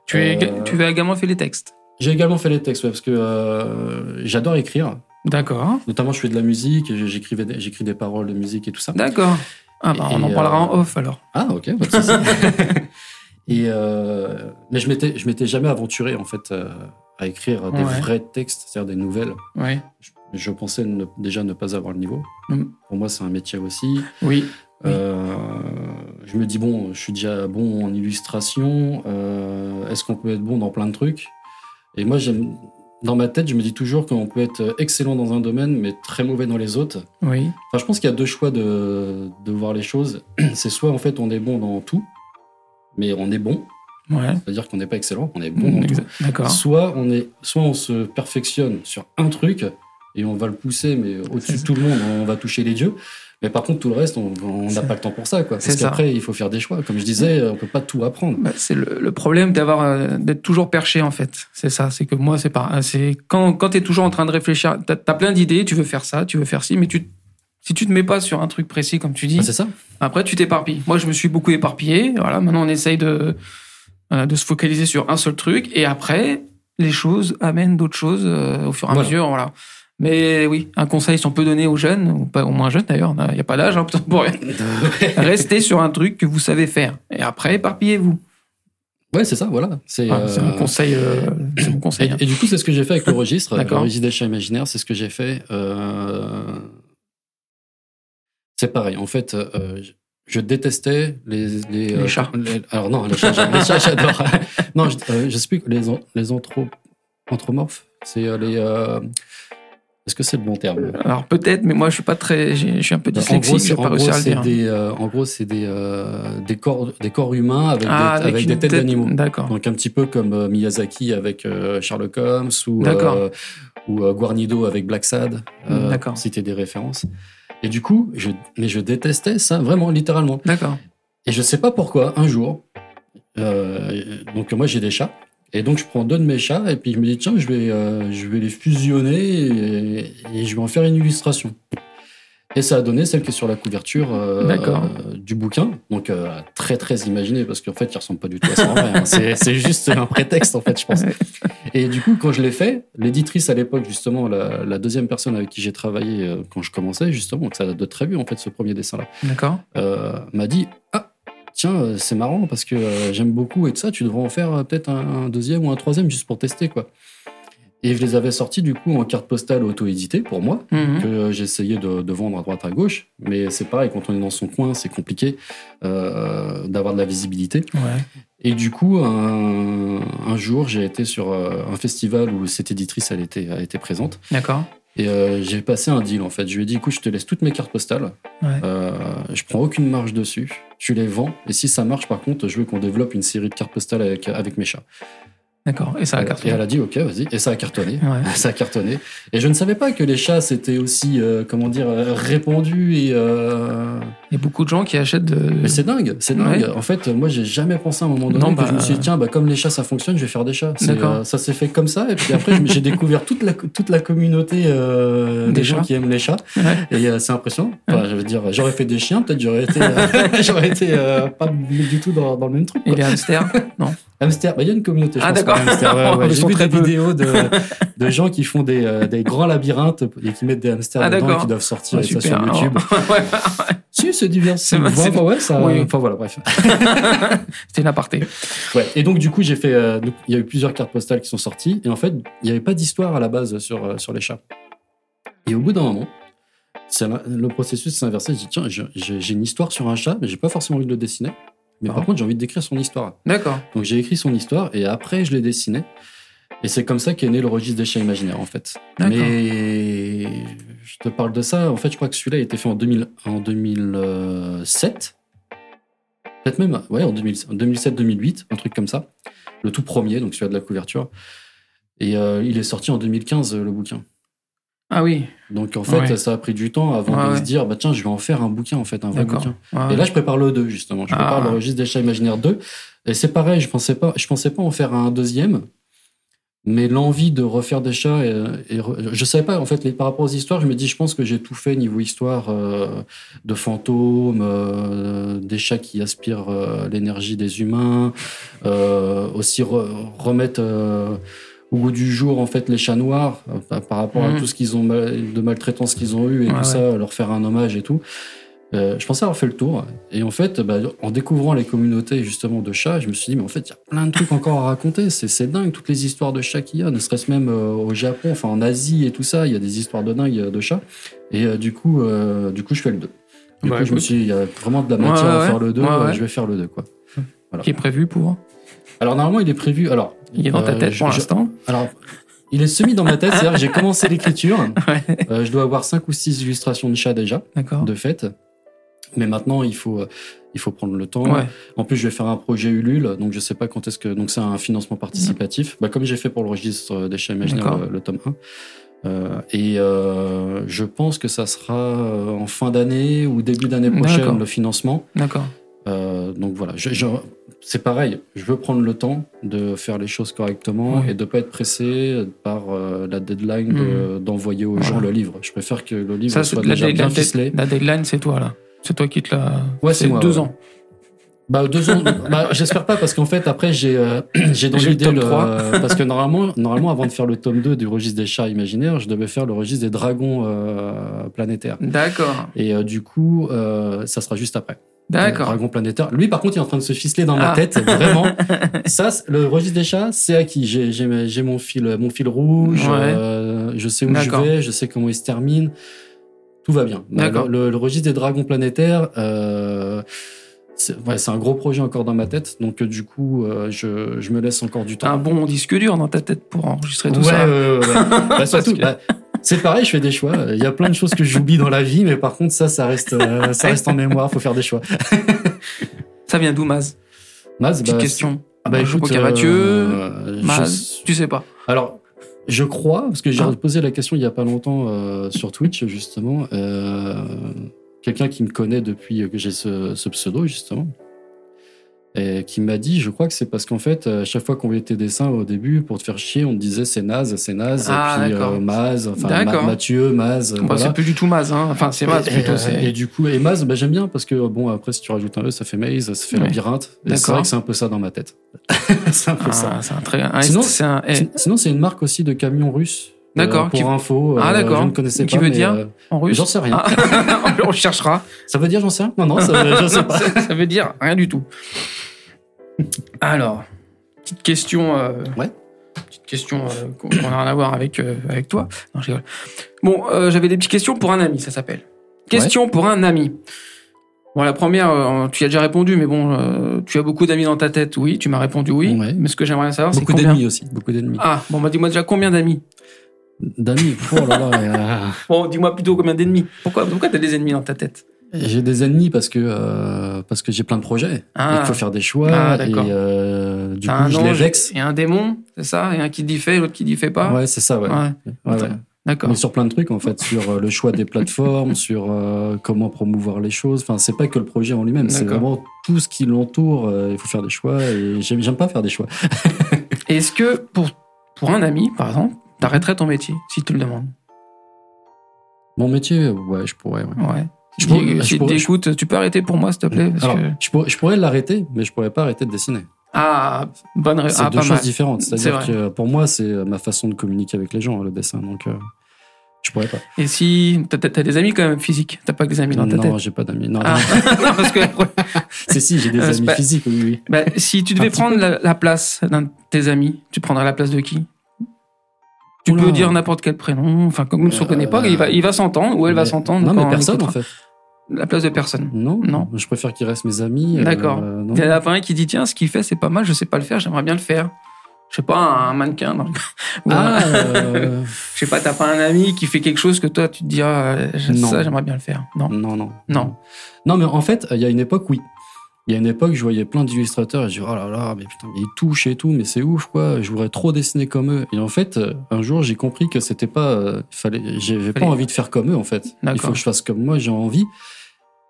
Tu, es, Euh, tu as également fait les textes. J'ai également fait les textes, ouais, parce que j'adore écrire. D'accord. Notamment, je fais de la musique, j'écrivais j'écris des paroles de musique et tout ça. D'accord. Ah bah, on en parlera en off alors. Ah, ok, pas de. [LAUGHS] Et euh, mais je m'étais, je m'étais jamais aventuré en fait euh, à écrire des Ouais. vrais textes, c'est-à-dire des nouvelles. Ouais. Je, je pensais ne- déjà ne pas avoir le niveau. Mm. Pour moi, c'est un métier aussi. Oui. Oui. Euh, je me dis bon, je suis déjà bon en illustration. Est-ce qu'on peut être bon dans plein de trucs? Et moi, j'aime. Dans ma tête, je me dis toujours qu'on peut être excellent dans un domaine, mais très mauvais dans les autres. Oui. Enfin, je pense qu'il y a deux choix de, de voir les choses. [CLEARS THROAT] C'est soit en fait on est bon dans tout, mais on est bon, Ouais. c'est-à-dire qu'on n'est pas excellent, on est bon. Exa- D'accord. Soit on est, soit on se perfectionne sur un truc et on va le pousser, mais au-dessus de tout le monde, on va toucher les dieux. Mais par contre, tout le reste, on n'a pas le temps pour ça, quoi. Parce qu'après, il faut faire des choix. Comme je disais, on peut pas tout apprendre. Bah, c'est le, le problème d'avoir euh, d'être toujours perché en fait. C'est ça. C'est que moi c'est pas. C'est quand quand t'es toujours en train de réfléchir, t'as as plein d'idées, tu veux faire ça, tu veux faire ci, mais tu si tu te mets pas sur un truc précis comme tu dis, c'est ça. après tu t'éparpilles. Moi je me suis beaucoup éparpillé. Voilà. Maintenant on essaye de euh, de se focaliser sur un seul truc et après les choses amènent d'autres choses euh, au fur et à Voilà. mesure. Voilà. Mais oui, un conseil si on peut donner aux jeunes, ou pas aux moins jeunes d'ailleurs, il n'y a pas d'âge hein, pour [LAUGHS] rester sur un truc que vous savez faire. Et après, éparpillez-vous. Ouais, c'est ça, voilà. C'est Ah, euh, mon conseil. euh, c'est mon conseil. Et, hein. et du coup, c'est ce que j'ai fait avec le registre, le D'accord. registre imaginaires, c'est ce que j'ai fait. euh, C'est pareil. En fait, euh, je- détestais les les, Les chats. les- alors non, les chats, j'a- les chats, j'adore. [LAUGHS] non, je, euh, je sais plus les les anthro, anthropomorphes. C'est euh, les. euh, Est-ce que c'est le bon terme? Alors peut-être, mais moi je suis pas très, j'ai- je suis un peu dyslexique, vais pas à le dire. des, euh, en gros, c'est des, euh, des corps, des corps humains avec, Ah, des, avec une des têtes tête- d'animaux. D'accord. Donc un petit peu comme euh, Miyazaki avec euh, Sherlock Holmes ou, euh, ou euh, Guarnido avec Black Sad, euh, D'accord. citer des références. Et du coup, je, mais je détestais ça vraiment, littéralement. D'accord. Et je sais pas pourquoi, un jour, euh, donc moi j'ai des chats, et donc je prends deux de mes chats, et puis je me dis, tiens, je vais, euh, je vais les fusionner, et, et je vais en faire une illustration. Et ça a donné celle qui est sur la couverture euh, du bouquin, donc très très imaginé, parce qu'en fait il ressemble pas du tout à ça en vrai, hein. c'est juste un prétexte en fait, je pense. Et du coup, quand je l'ai fait, l'éditrice à l'époque, justement, la, la deuxième personne avec qui j'ai travaillé euh, quand je commençais, justement, donc ça date de très vieux en fait, ce premier dessin-là D'accord. euh, m'a dit Ah, tiens, euh, c'est marrant parce que euh, j'aime beaucoup et tout ça, tu devrais en faire peut-être un, un deuxième ou un troisième juste pour tester, quoi. Et je les avais sortis du coup en carte postale auto-éditée pour moi, Mhm. que j'essayais de, de vendre à droite à gauche. Mais c'est pareil, quand on est dans son coin, c'est compliqué euh, d'avoir de la visibilité. Ouais. Et du coup, un, un jour, j'ai été sur euh, un festival où cette éditrice, elle était, elle était présente. D'accord. Et euh, j'ai passé un deal en fait. Je lui ai dit écoute, je te laisse toutes mes cartes postales. Ouais. Euh, je prends aucune marge dessus. Tu les vends. Et si ça marche, par contre, je veux qu'on développe une série de cartes postales avec, avec mes chats. D'accord. Et ça a Et cartonné. elle a dit ok, vas-y. Et ça a cartonné. Ouais. [LAUGHS] Ça a cartonné. Et je ne savais pas que les chats c'était aussi euh, comment dire répandu et. Il y a beaucoup de gens qui achètent de. Mais c'est dingue, c'est dingue. Ouais. En fait, moi, j'ai jamais pensé à un moment donné Non, que bah, je me suis dit, tiens, bah, comme les chats, ça fonctionne, je vais faire des chats. Euh, ça s'est fait comme ça. Et puis après, [LAUGHS] j'ai découvert toute la, toute la communauté euh, des, Des gens qui aiment les chats. Ouais. Et euh, c'est impressionnant. Enfin, je veux dire, j'aurais fait des chiens, peut-être j'aurais été, euh, [LAUGHS] j'aurais été euh, pas du tout dans, dans le même truc. Et quoi. les hamsters [LAUGHS] Non. Hamster, bah, il y a une communauté. Je Ah, d'accord. Ouais, ouais. J'ai vu des peu. vidéos de, de gens qui font des, euh, des grands labyrinthes et qui mettent des hamsters Ah, dedans et qui doivent sortir et ça sur. YouTube. Si, c'est divers. C'est- Ouais, enfin, ouais, ça, Oui. enfin voilà, bref. [LAUGHS] C'était une aparté. Ouais. Et donc du coup, j'ai fait. euh, donc, il y a eu plusieurs cartes postales qui sont sorties, et en fait, il n'y avait pas d'histoire à la base sur euh, sur les chats. Et au bout d'un moment, le processus s'est inversé. Je dis tiens, j'ai une histoire sur un chat, mais j'ai pas forcément envie de le dessiner. Mais Ah. par contre, j'ai envie d'écrire son histoire. D'accord. Donc j'ai écrit son histoire et après je l'ai dessiné. Et c'est comme ça qu'est né le registre des chats imaginaires en fait. D'accord. Mais je te parle de ça. En fait, je crois que celui-là a été fait en, 2000, en 2007. Peut-être même ouais, en 2000 en 2007-2008, un truc comme ça. Le tout premier, donc celui de la couverture. Et euh, il est sorti en 2015, euh, le bouquin. Ah oui. Donc en fait, Ouais. ça a pris du temps avant Ouais, de ouais. se dire, bah tiens, je vais en faire un bouquin en fait, un vrai bouquin. Et là, je prépare le 2, justement. Je Ah. prépare le registre des chats imaginaires 2. Et c'est pareil, je pensais pas, je pensais pas en faire un deuxième. Mais l'envie de refaire des chats, et, et re- je savais pas, en fait, les, par rapport aux histoires, je me dis, je pense que j'ai tout fait niveau histoire euh, de fantômes, euh, des chats qui aspirent euh, l'énergie des humains, aussi re- remettre au goût du jour, en fait, les chats noirs, par- rapport Mhm. à tout ce qu'ils ont, mal- de maltraitance qu'ils ont eu et Ouais, tout ouais. ça, leur faire un hommage et tout. Euh, je pensais avoir fait le tour. Et en fait, bah, en découvrant les communautés justement de chats, je me suis dit, mais en fait, il y a plein de trucs encore à raconter. C'est, c'est dingue, toutes les histoires de chats qu'il y a, ne serait-ce même euh, au Japon, enfin en Asie et tout ça, il y a des histoires de dingue euh, de chats. Et euh, du, coup, euh, du coup, je fais le 2. Du Bah, coup, je me suis dit, il y a vraiment de la matière Ouais, à faire le 2, ouais, je vais faire le 2. Quoi. Qui est prévu pour Alors, normalement, il est prévu. Alors, Il est dans ta tête je- pour l'instant. Alors, il est semi dans ma tête, c'est-à-dire j'ai commencé l'écriture. [LAUGHS] Ouais. Euh, je dois avoir 5 ou 6 illustrations de chats déjà. D'accord. de fait. Mais maintenant, il faut, euh, il faut prendre le temps. Ouais. En plus, je vais faire un projet Ulule, donc je sais pas quand est-ce que. Donc, c'est un financement participatif, bah, comme j'ai fait pour le registre des chats imaginaires, le, le tome 1. Euh, et euh, je pense que ça sera euh, en fin d'année ou début d'année prochaine le financement. D'accord. Euh, donc voilà, je, je- c'est pareil. Je veux prendre le temps de faire les choses correctement Oui. et de pas être pressé par euh, la deadline de- d'envoyer aux gens le livre. Je préfère que le livre Ça, soit la déjà bien deadline, ficelé. la deadline, c'est toi, là. C'est toi qui te la. Ouais, c'est moi, deux ouais. ans. Bah deux ans. bah, j'espère pas parce qu'en fait après j'ai euh, [CLEARS THROAT] j'ai dans J'ai le l'idée tome le, 3. euh, [LAUGHS] parce que [LAUGHS] normalement normalement avant de faire le tome 2 du registre des chats imaginaires, je devais faire le registre des dragons euh, planétaires. D'accord. Et euh, du coup euh, ça sera juste après. D'accord. Dragon planétaire. Lui par contre il est en train de se ficeler dans ma Ah. tête vraiment. [LAUGHS] Ça le registre des chats c'est acquis. J'ai j'ai mon fil mon fil rouge. Ouais. euh, je sais où je vais. Je sais comment il se termine. Tout va bien. D'accord. Le, le- le registre des dragons planétaires. Euh, c'est ouais, un gros projet encore dans ma tête, donc euh, du coup, euh, je, je me laisse encore du T'as un temps. bon disque dur dans ta tête pour enregistrer tout ouais, ça. ouais. [LAUGHS] Bah, surtout, que- bah, c'est pareil, je fais des choix. Il y a plein de choses que j'oublie dans la vie, mais par contre, ça, ça reste, euh, ça reste en mémoire. Faut faire des choix. Ça vient d'où, Maz? Maz, Petite bah, question. ah bah, écoute, Mathieu, euh, je- Maz, tu sais pas. Alors, je crois, parce que j'ai Ah. posé la question il y a pas longtemps euh, sur Twitch, justement. Euh, Quelqu'un qui me connaît depuis que j'ai ce, ce pseudo, justement. Et qui m'a dit, je crois que c'est parce qu'en fait, à chaque fois qu'on voyait tes dessins au début, pour te faire chier, on te disait c'est naze, c'est naze, Ah, et puis d'accord. euh, Maz, enfin Ma-. Mathieu, Maz, Bah, voilà. C'est plus du tout Maz, hein. Enfin, c'est Maz et, plutôt. euh, c'est- et du coup, et Maz, bah, j'aime bien parce que bon, après, si tu rajoutes un E, ça fait maze, ça fait labyrinthe. Et c'est D'accord. vrai que c'est un peu ça dans ma tête. [LAUGHS] c'est un peu ça. Ah, c'est un très. un- Sinon- c'est un. Sin- Sinon, c'est une marque aussi de camions russes. D'accord, Euh, pour qui- info. Ah, euh, d'accord. Je ne connaissais Qui pas. veut mais, dire euh, en russe. J'en sais rien. Ah, [LAUGHS] on cherchera. Ça veut dire j'en sais rien Non, non, ça, je sais [LAUGHS] pas. ça, ça veut dire rien du tout. Alors, petite question. Ouais. Petite question euh, qu'on n'a rien à voir avec, euh, avec toi. Non, je rigole. Bon, euh, j'avais des petites questions pour un ami, ça s'appelle. Question pour un ami. Bon, la première, tu y as déjà répondu, mais bon, tu as beaucoup d'amis dans ta tête, oui, tu m'as répondu oui. Ouais. Mais ce que j'aimerais savoir, c'est Beaucoup d'ennemis aussi. Beaucoup d'ennemis. Ah, bon, bah dis-moi déjà combien d'amis. D'amis. Oh là là. [LAUGHS] euh, Bon, dis-moi plutôt combien d'ennemis. Pourquoi, pourquoi t'as des ennemis dans ta tête J'ai des ennemis parce que euh, parce que j'ai plein de projets. Ah. Il faut faire des choix Ah, et euh, du coup un je les vexe. et un démon, c'est ça Et un qui dit fait, l'autre qui dit fait pas Ouais, c'est ça. Ouais. Ouais, Ouais, ouais. d'accord. Mais sur plein de trucs en fait, sur euh, le choix des plateformes, [LAUGHS] sur euh, comment promouvoir les choses. Enfin, c'est pas que le projet en lui-même, c'est vraiment tout ce qui l'entoure. il faut faire des choix et j'aime j'aime pas faire des choix. [LAUGHS] Est-ce que pour, pour un ami, par exemple, t'arrêterais ton métier si tu le demandes Mon métier, ouais, je pourrais. ouais. Ouais. Je Je pourrais- je pourrais- écoute, tu peux arrêter pour moi, s'il te plaît parce Alors, que... je, pourrais, l'arrêter, mais je pourrais pas arrêter de dessiner. Ah, bonne ré- C'est ah, deux pas choses mal. différentes. C'est C'est-à-dire que pour moi, c'est ma façon de communiquer avec les gens, le dessin. Donc, euh, je pourrais pas. Et si t'as des amis quand même physiques, t'as pas que des amis dans ta non, tête? j'ai pas d'amis. Non, Ah, [LAUGHS] non, parce que [LAUGHS] c'est si, j'ai des Euh, amis pas- physiques, oui, oui. bah, si tu devais prendre la, la place d'un de tes amis, tu prendrais la place de qui? Tu Oula. peux dire n'importe quel prénom, enfin comme on ne se connaît pas, il va, il va s'entendre ou elle va s'entendre. Non, mais on personne, en fait. La place de personne. Non, Non. Je préfère qu'ils restent mes amis. euh, D'accord. Il y en a pas un qui dit tiens, ce qu'il fait c'est pas mal, je sais pas le faire, j'aimerais bien le faire. Je sais pas, un mannequin. dans le- [LAUGHS] Ah, euh, [LAUGHS] Je sais pas, t'as pas un ami qui fait quelque chose que toi tu te dis ah, ça j'aimerais bien le faire. Non. non, non. Non. Non, mais en fait, il y a une époque, oui. Il y a une époque, je voyais plein d'illustrateurs et je dis, oh là là, mais putain, mais ils touchent et tout, mais c'est ouf, quoi. Je voudrais trop dessiner comme eux. Et en fait, euh, un jour, j'ai compris que c'était pas, euh, fallait, j'avais pas envie de faire comme eux, en fait. Il faut que je fasse comme moi, j'ai envie.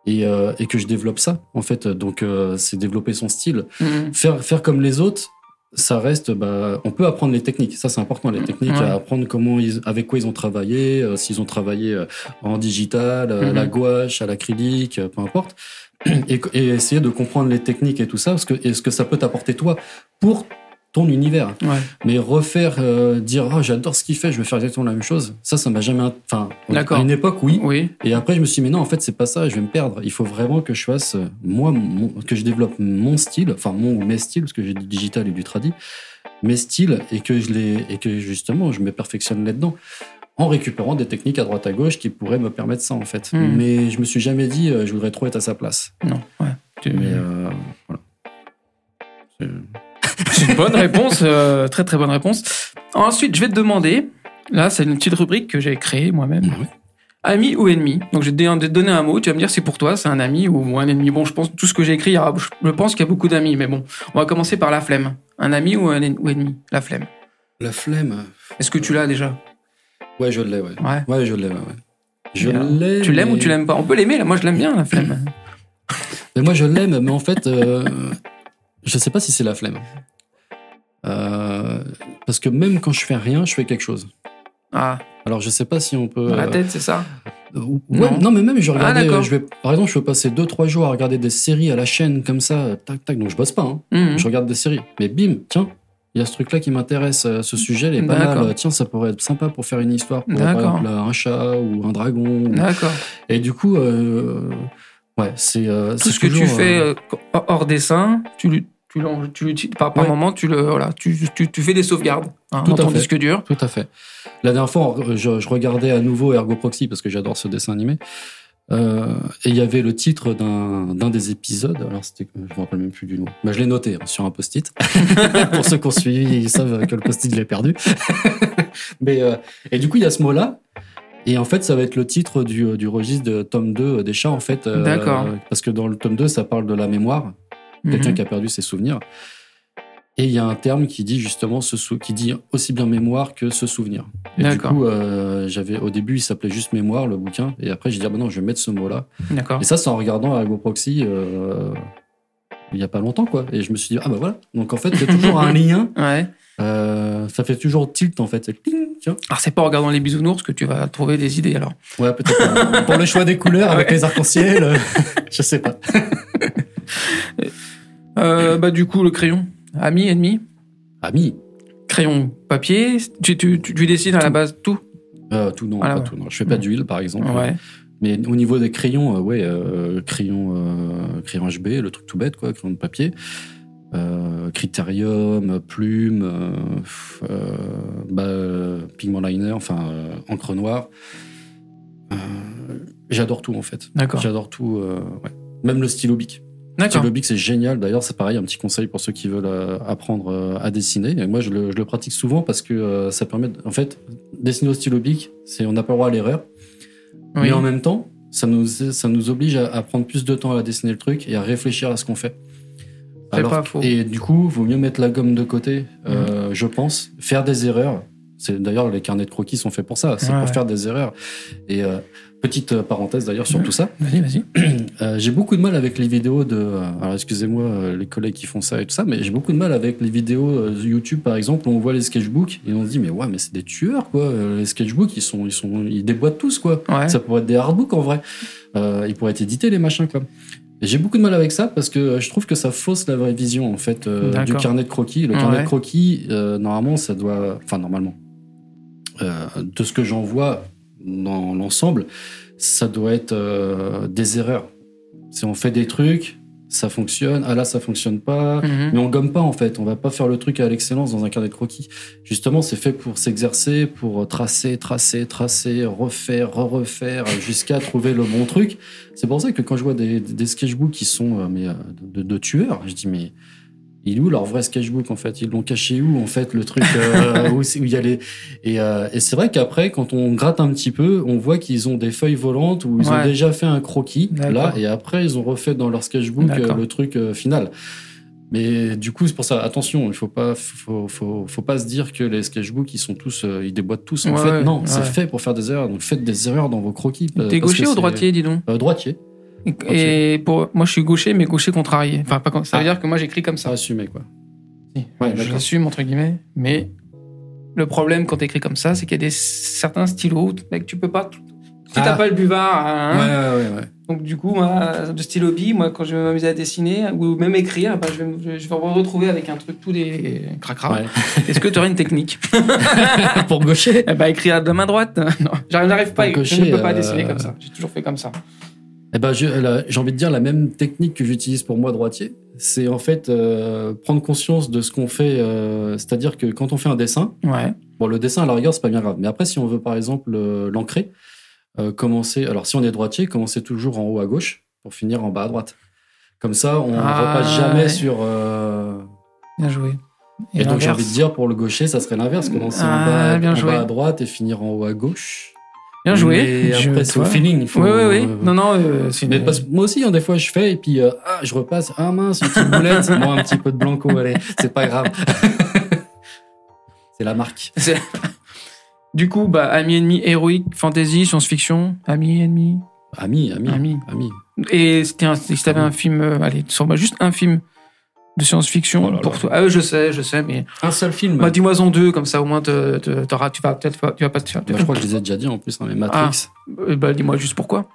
Et, euh, et que je développe ça, en fait. Donc, euh, c'est développer son style. Mhm. Faire, faire comme les autres, ça reste, bah, on peut apprendre les techniques. Ça, c'est important, les techniques, Ouais. à apprendre comment ils, avec quoi ils ont travaillé, euh, s'ils ont travaillé euh, en digital, à la gouache, à l'acrylique, peu importe. Et, et essayer de comprendre les techniques et tout ça, parce que, et ce que ça peut t'apporter toi pour ton univers. Ouais. Mais refaire, euh, dire oh, j'adore ce qu'il fait, je vais faire exactement la même chose, ça, ça m'a jamais. Enfin, D'accord. à une époque, oui. Oui. Et après, je me suis dit, mais non, en fait, c'est pas ça, je vais me perdre. Il faut vraiment que je fasse, euh, moi, mon- que je développe mon style, enfin, mon ou mes styles, parce que j'ai du digital et du tradi, mes styles, et que je les, et que justement, je me perfectionne là-dedans. En récupérant des techniques à droite à gauche qui pourraient me permettre ça, en fait. Hmm. Mais je me suis jamais dit, euh, je voudrais trop être à sa place. Non. Ouais. Mais euh, voilà. C'est- C'est une bonne réponse, euh, très très bonne réponse. Ensuite, je vais te demander, là, c'est une petite rubrique que j'ai créée moi-même. Ouais. Ami ou ennemi Donc, je vais te don- te donner un mot, tu vas me dire si pour toi c'est un ami ou un ennemi. Bon, je pense tout ce que j'ai écrit, je pense qu'il y a beaucoup d'amis, mais bon, on va commencer par la flemme. Un ami ou un ennemi? La flemme. La flemme. Est-ce que tu l'as déjà? Ouais, je l'ai, ouais. Ouais. Ouais, je l'ai, ouais. Je Et alors, l'ai. Tu l'aimes ou tu l'aimes pas? On peut l'aimer, là. Moi, je l'aime bien, la flemme. [LAUGHS] Mais moi, je l'aime, mais en fait, euh, je sais pas si c'est la flemme. Euh, parce que même quand je fais rien, je fais quelque chose. Ah, Alors, je sais pas si on peut. dans la euh, tête, c'est ça? euh, ouais, Non. non. mais même je regardais. Ah, d'accord. je vais, par exemple, je peux passer 2-3 jours à regarder des séries à la chaîne comme ça, euh, tac, tac. Donc, je bosse pas. Hein. Mhm. Je regarde des séries. Mais bim, tiens, il y a ce truc-là qui m'intéresse. euh, Ce sujet, il est pas mal. Tiens, ça pourrait être sympa pour faire une histoire. Pour, par exemple, un chat ou un dragon. ou- D'accord. Et du coup, euh, ouais, c'est. euh, Tout ce que tu fais euh, hors dessin, tu tu tu l'utilises par, par Ouais. moment, tu le voilà, tu, tu, tu fais des sauvegardes hein, Tout dans à ton fait. disque dur. Tout à fait. La dernière fois, je, je regardais à nouveau Ergo Proxy parce que j'adore ce dessin animé. Euh, et il y avait le titre d'un d'un des épisodes. Alors, c'était, je me rappelle même plus du nom. Mais je l'ai noté hein, sur un post-it. [LAUGHS] Pour ceux qui ont suivi, ils savent que le post-it, je l'ai perdu. [LAUGHS] Mais, euh, et du coup, il y a ce mot-là. Et en fait, ça va être le titre du, du registre de tome 2 des chats, en fait. euh, D'accord. Parce que dans le tome 2, ça parle de la mémoire quelqu'un Mhm. qui a perdu ses souvenirs. Et il y a un terme qui dit justement ce sou- qui dit aussi bien mémoire que se souvenir. Et du coup, euh, j'avais au début, il s'appelait juste mémoire le bouquin, et après j'ai dit ah ben non, je vais mettre ce mot-là. D'accord. Et ça, c'est en regardant Ergo Proxy euh, il y a pas longtemps quoi. Et je me suis dit ah bah voilà. Donc en fait, il y a toujours un [LAUGHS] lien. Ouais. euh, ça fait toujours tilt en fait. Tiens. Alors c'est pas en regardant les bisounours que tu vas trouver des idées alors. Ouais, peut-être [LAUGHS] pour le choix des couleurs avec Ouais. les arcs-en-ciel. euh, [LAUGHS] je sais pas. Bah du coup le crayon, ami, ennemi, Ami. crayon, papier, tu, tu, tu, tu dessines à la base tout. Euh, tout non, Voilà, pas ouais. tout. Non. Je fais pas d'huile par exemple. Ouais. Mais au niveau des crayons, euh, ouais, euh, crayon, euh, crayon HB, le truc tout bête, quoi, crayon de papier, critérium, plume, bah, pigment liner, enfin encre noire. J'adore tout en fait. D'accord. J'adore tout. ouais. Même le stylo bic. Bic c'est génial. D'ailleurs c'est pareil, un petit conseil pour ceux qui veulent euh, apprendre euh, à dessiner. Et moi je le, je le pratique souvent parce que euh, ça permet, de- en fait, dessiner au stylo bic, c'est on n'a pas le droit à l'erreur. Oui. Mais en même temps, ça nous, ça nous oblige à, à prendre plus de temps à dessiner le truc et à réfléchir à ce qu'on fait. C'est pas faux. Mhm. Et du coup, vaut mieux mettre la gomme de côté, euh, je pense. Faire des erreurs. C'est d'ailleurs les carnets de croquis sont faits pour ça. C'est Ouais, pour ouais. faire des erreurs. Et euh, petite euh, parenthèse d'ailleurs sur tout ça. Vas-y, vas-y. [CLEARS THROAT] Euh, j'ai beaucoup de mal avec les vidéos de. euh, Alors excusez-moi les collègues qui font ça et tout ça, mais j'ai beaucoup de mal avec les vidéos YouTube par exemple où on voit les sketchbooks et on se dit mais ouais mais c'est des tueurs quoi. Les sketchbooks ils sont ils sont ils déboîtent tous quoi. Ouais. Ça pourrait être des hardbooks en vrai. Euh, ils pourraient être édités les machins quoi. J'ai beaucoup de mal avec ça parce que je trouve que ça fausse la vraie vision en fait euh, du carnet de croquis. Le carnet Ouais. de croquis normalement ça doit, enfin normalement, de ce que j'en vois dans l'ensemble, ça doit être euh, des erreurs. Si on fait des trucs, ça fonctionne. Ah là ça fonctionne pas. Mhm. Mais on gomme pas en fait, on va pas faire le truc à l'excellence dans un carnet de croquis. Justement, c'est fait pour s'exercer, pour tracer, tracer, tracer, refaire, re-refaire, jusqu'à trouver le bon truc. C'est pour ça que quand je vois des, des sketchbooks qui sont euh, mais, euh, de, de tueurs, je dis mais il est où leur vrai sketchbook en fait? Ils l'ont caché où en fait le truc euh, [LAUGHS] où, il y a les et, euh, et c'est vrai qu'après quand on gratte un petit peu, on voit qu'ils ont des feuilles volantes où ils ont déjà fait un croquis là et après ils ont refait dans leur sketchbook euh, le truc final. Mais du coup, c'est pour ça, attention, il faut pas, faut, faut, faut pas se dire que les sketchbooks, ils sont tous, ils déboîtent tous. En Ouais, fait, ouais, non, c'est fait pour faire des erreurs. Donc faites des erreurs dans vos croquis. T'es gaucher ou droitier, dis donc? Droitier. Et pour moi, je suis gaucher, mais gaucher contrarié. Enfin, pas ça veut Ah. dire que moi, j'écris comme Ça ça. assumé, quoi. Si. Ouais, je l'assume entre guillemets, mais le problème quand t'écris comme ça, c'est qu'il y a des certains stylos, mec, tu peux pas. Si Ah. t'as pas le buvard, hein, ouais, ouais, ouais, ouais. Donc du coup, moi, de stylo B, moi, quand je vais m'amuser à dessiner ou même écrire, bah, je, vais, me- je vais me retrouver avec un truc tout des cracra. Ouais. [LAUGHS] Est-ce que tu aurais une technique? [LAUGHS] Pour gaucher? Ben, écrire de la main droite [LAUGHS] Non, j'arrive pas, Pour je ne gaucher, peux pas euh, dessiner comme ça. J'ai toujours fait comme ça. Eh ben, j'ai envie de dire la même technique que j'utilise pour moi droitier, c'est en fait euh, prendre conscience de ce qu'on fait. euh, C'est-à-dire que quand on fait un dessin, Ouais. bon, le dessin à la rigueur c'est pas bien grave, mais après si on veut par exemple euh, l'ancrer, euh, commencer. Alors si on est droitier, commencer toujours en haut à gauche pour finir en bas à droite. Comme ça, on ne Ah, repasse jamais ouais. sur. euh, Bien joué. Et, donc j'ai envie de dire pour le gaucher, ça serait l'inverse, commencer Ah, en, bas, bien en joué. bas à droite et finir en haut à gauche. Bien joué. Mais après c'est au feeling. Faut, Oui, oui, oui. euh, Non, non, euh, une- parce moi aussi, hein, des fois, je fais et puis euh, ah, je repasse. Ah mince, une petite boulette. [LAUGHS] Moi, un petit peu de blanco, allez, c'est pas grave. c'est la marque. [LAUGHS] Du coup, bah, ami, ennemi, héroïque, fantasy, science-fiction, ami, ennemi, Ami, ami, ami. ami. Et si t'avais un film, euh, allez, sors-moi juste un film de science-fiction Oh pour toi. Ah, oui, je sais, je sais, mais Un seul film. bah, dis-moi en deux, comme ça au moins te- te- t'auras- tu vas peut-être pas- tu vas pas te faire. Bah, je crois que je les ai déjà dit en plus, hein, mais Matrix. Euh, bah, dis-moi juste pourquoi.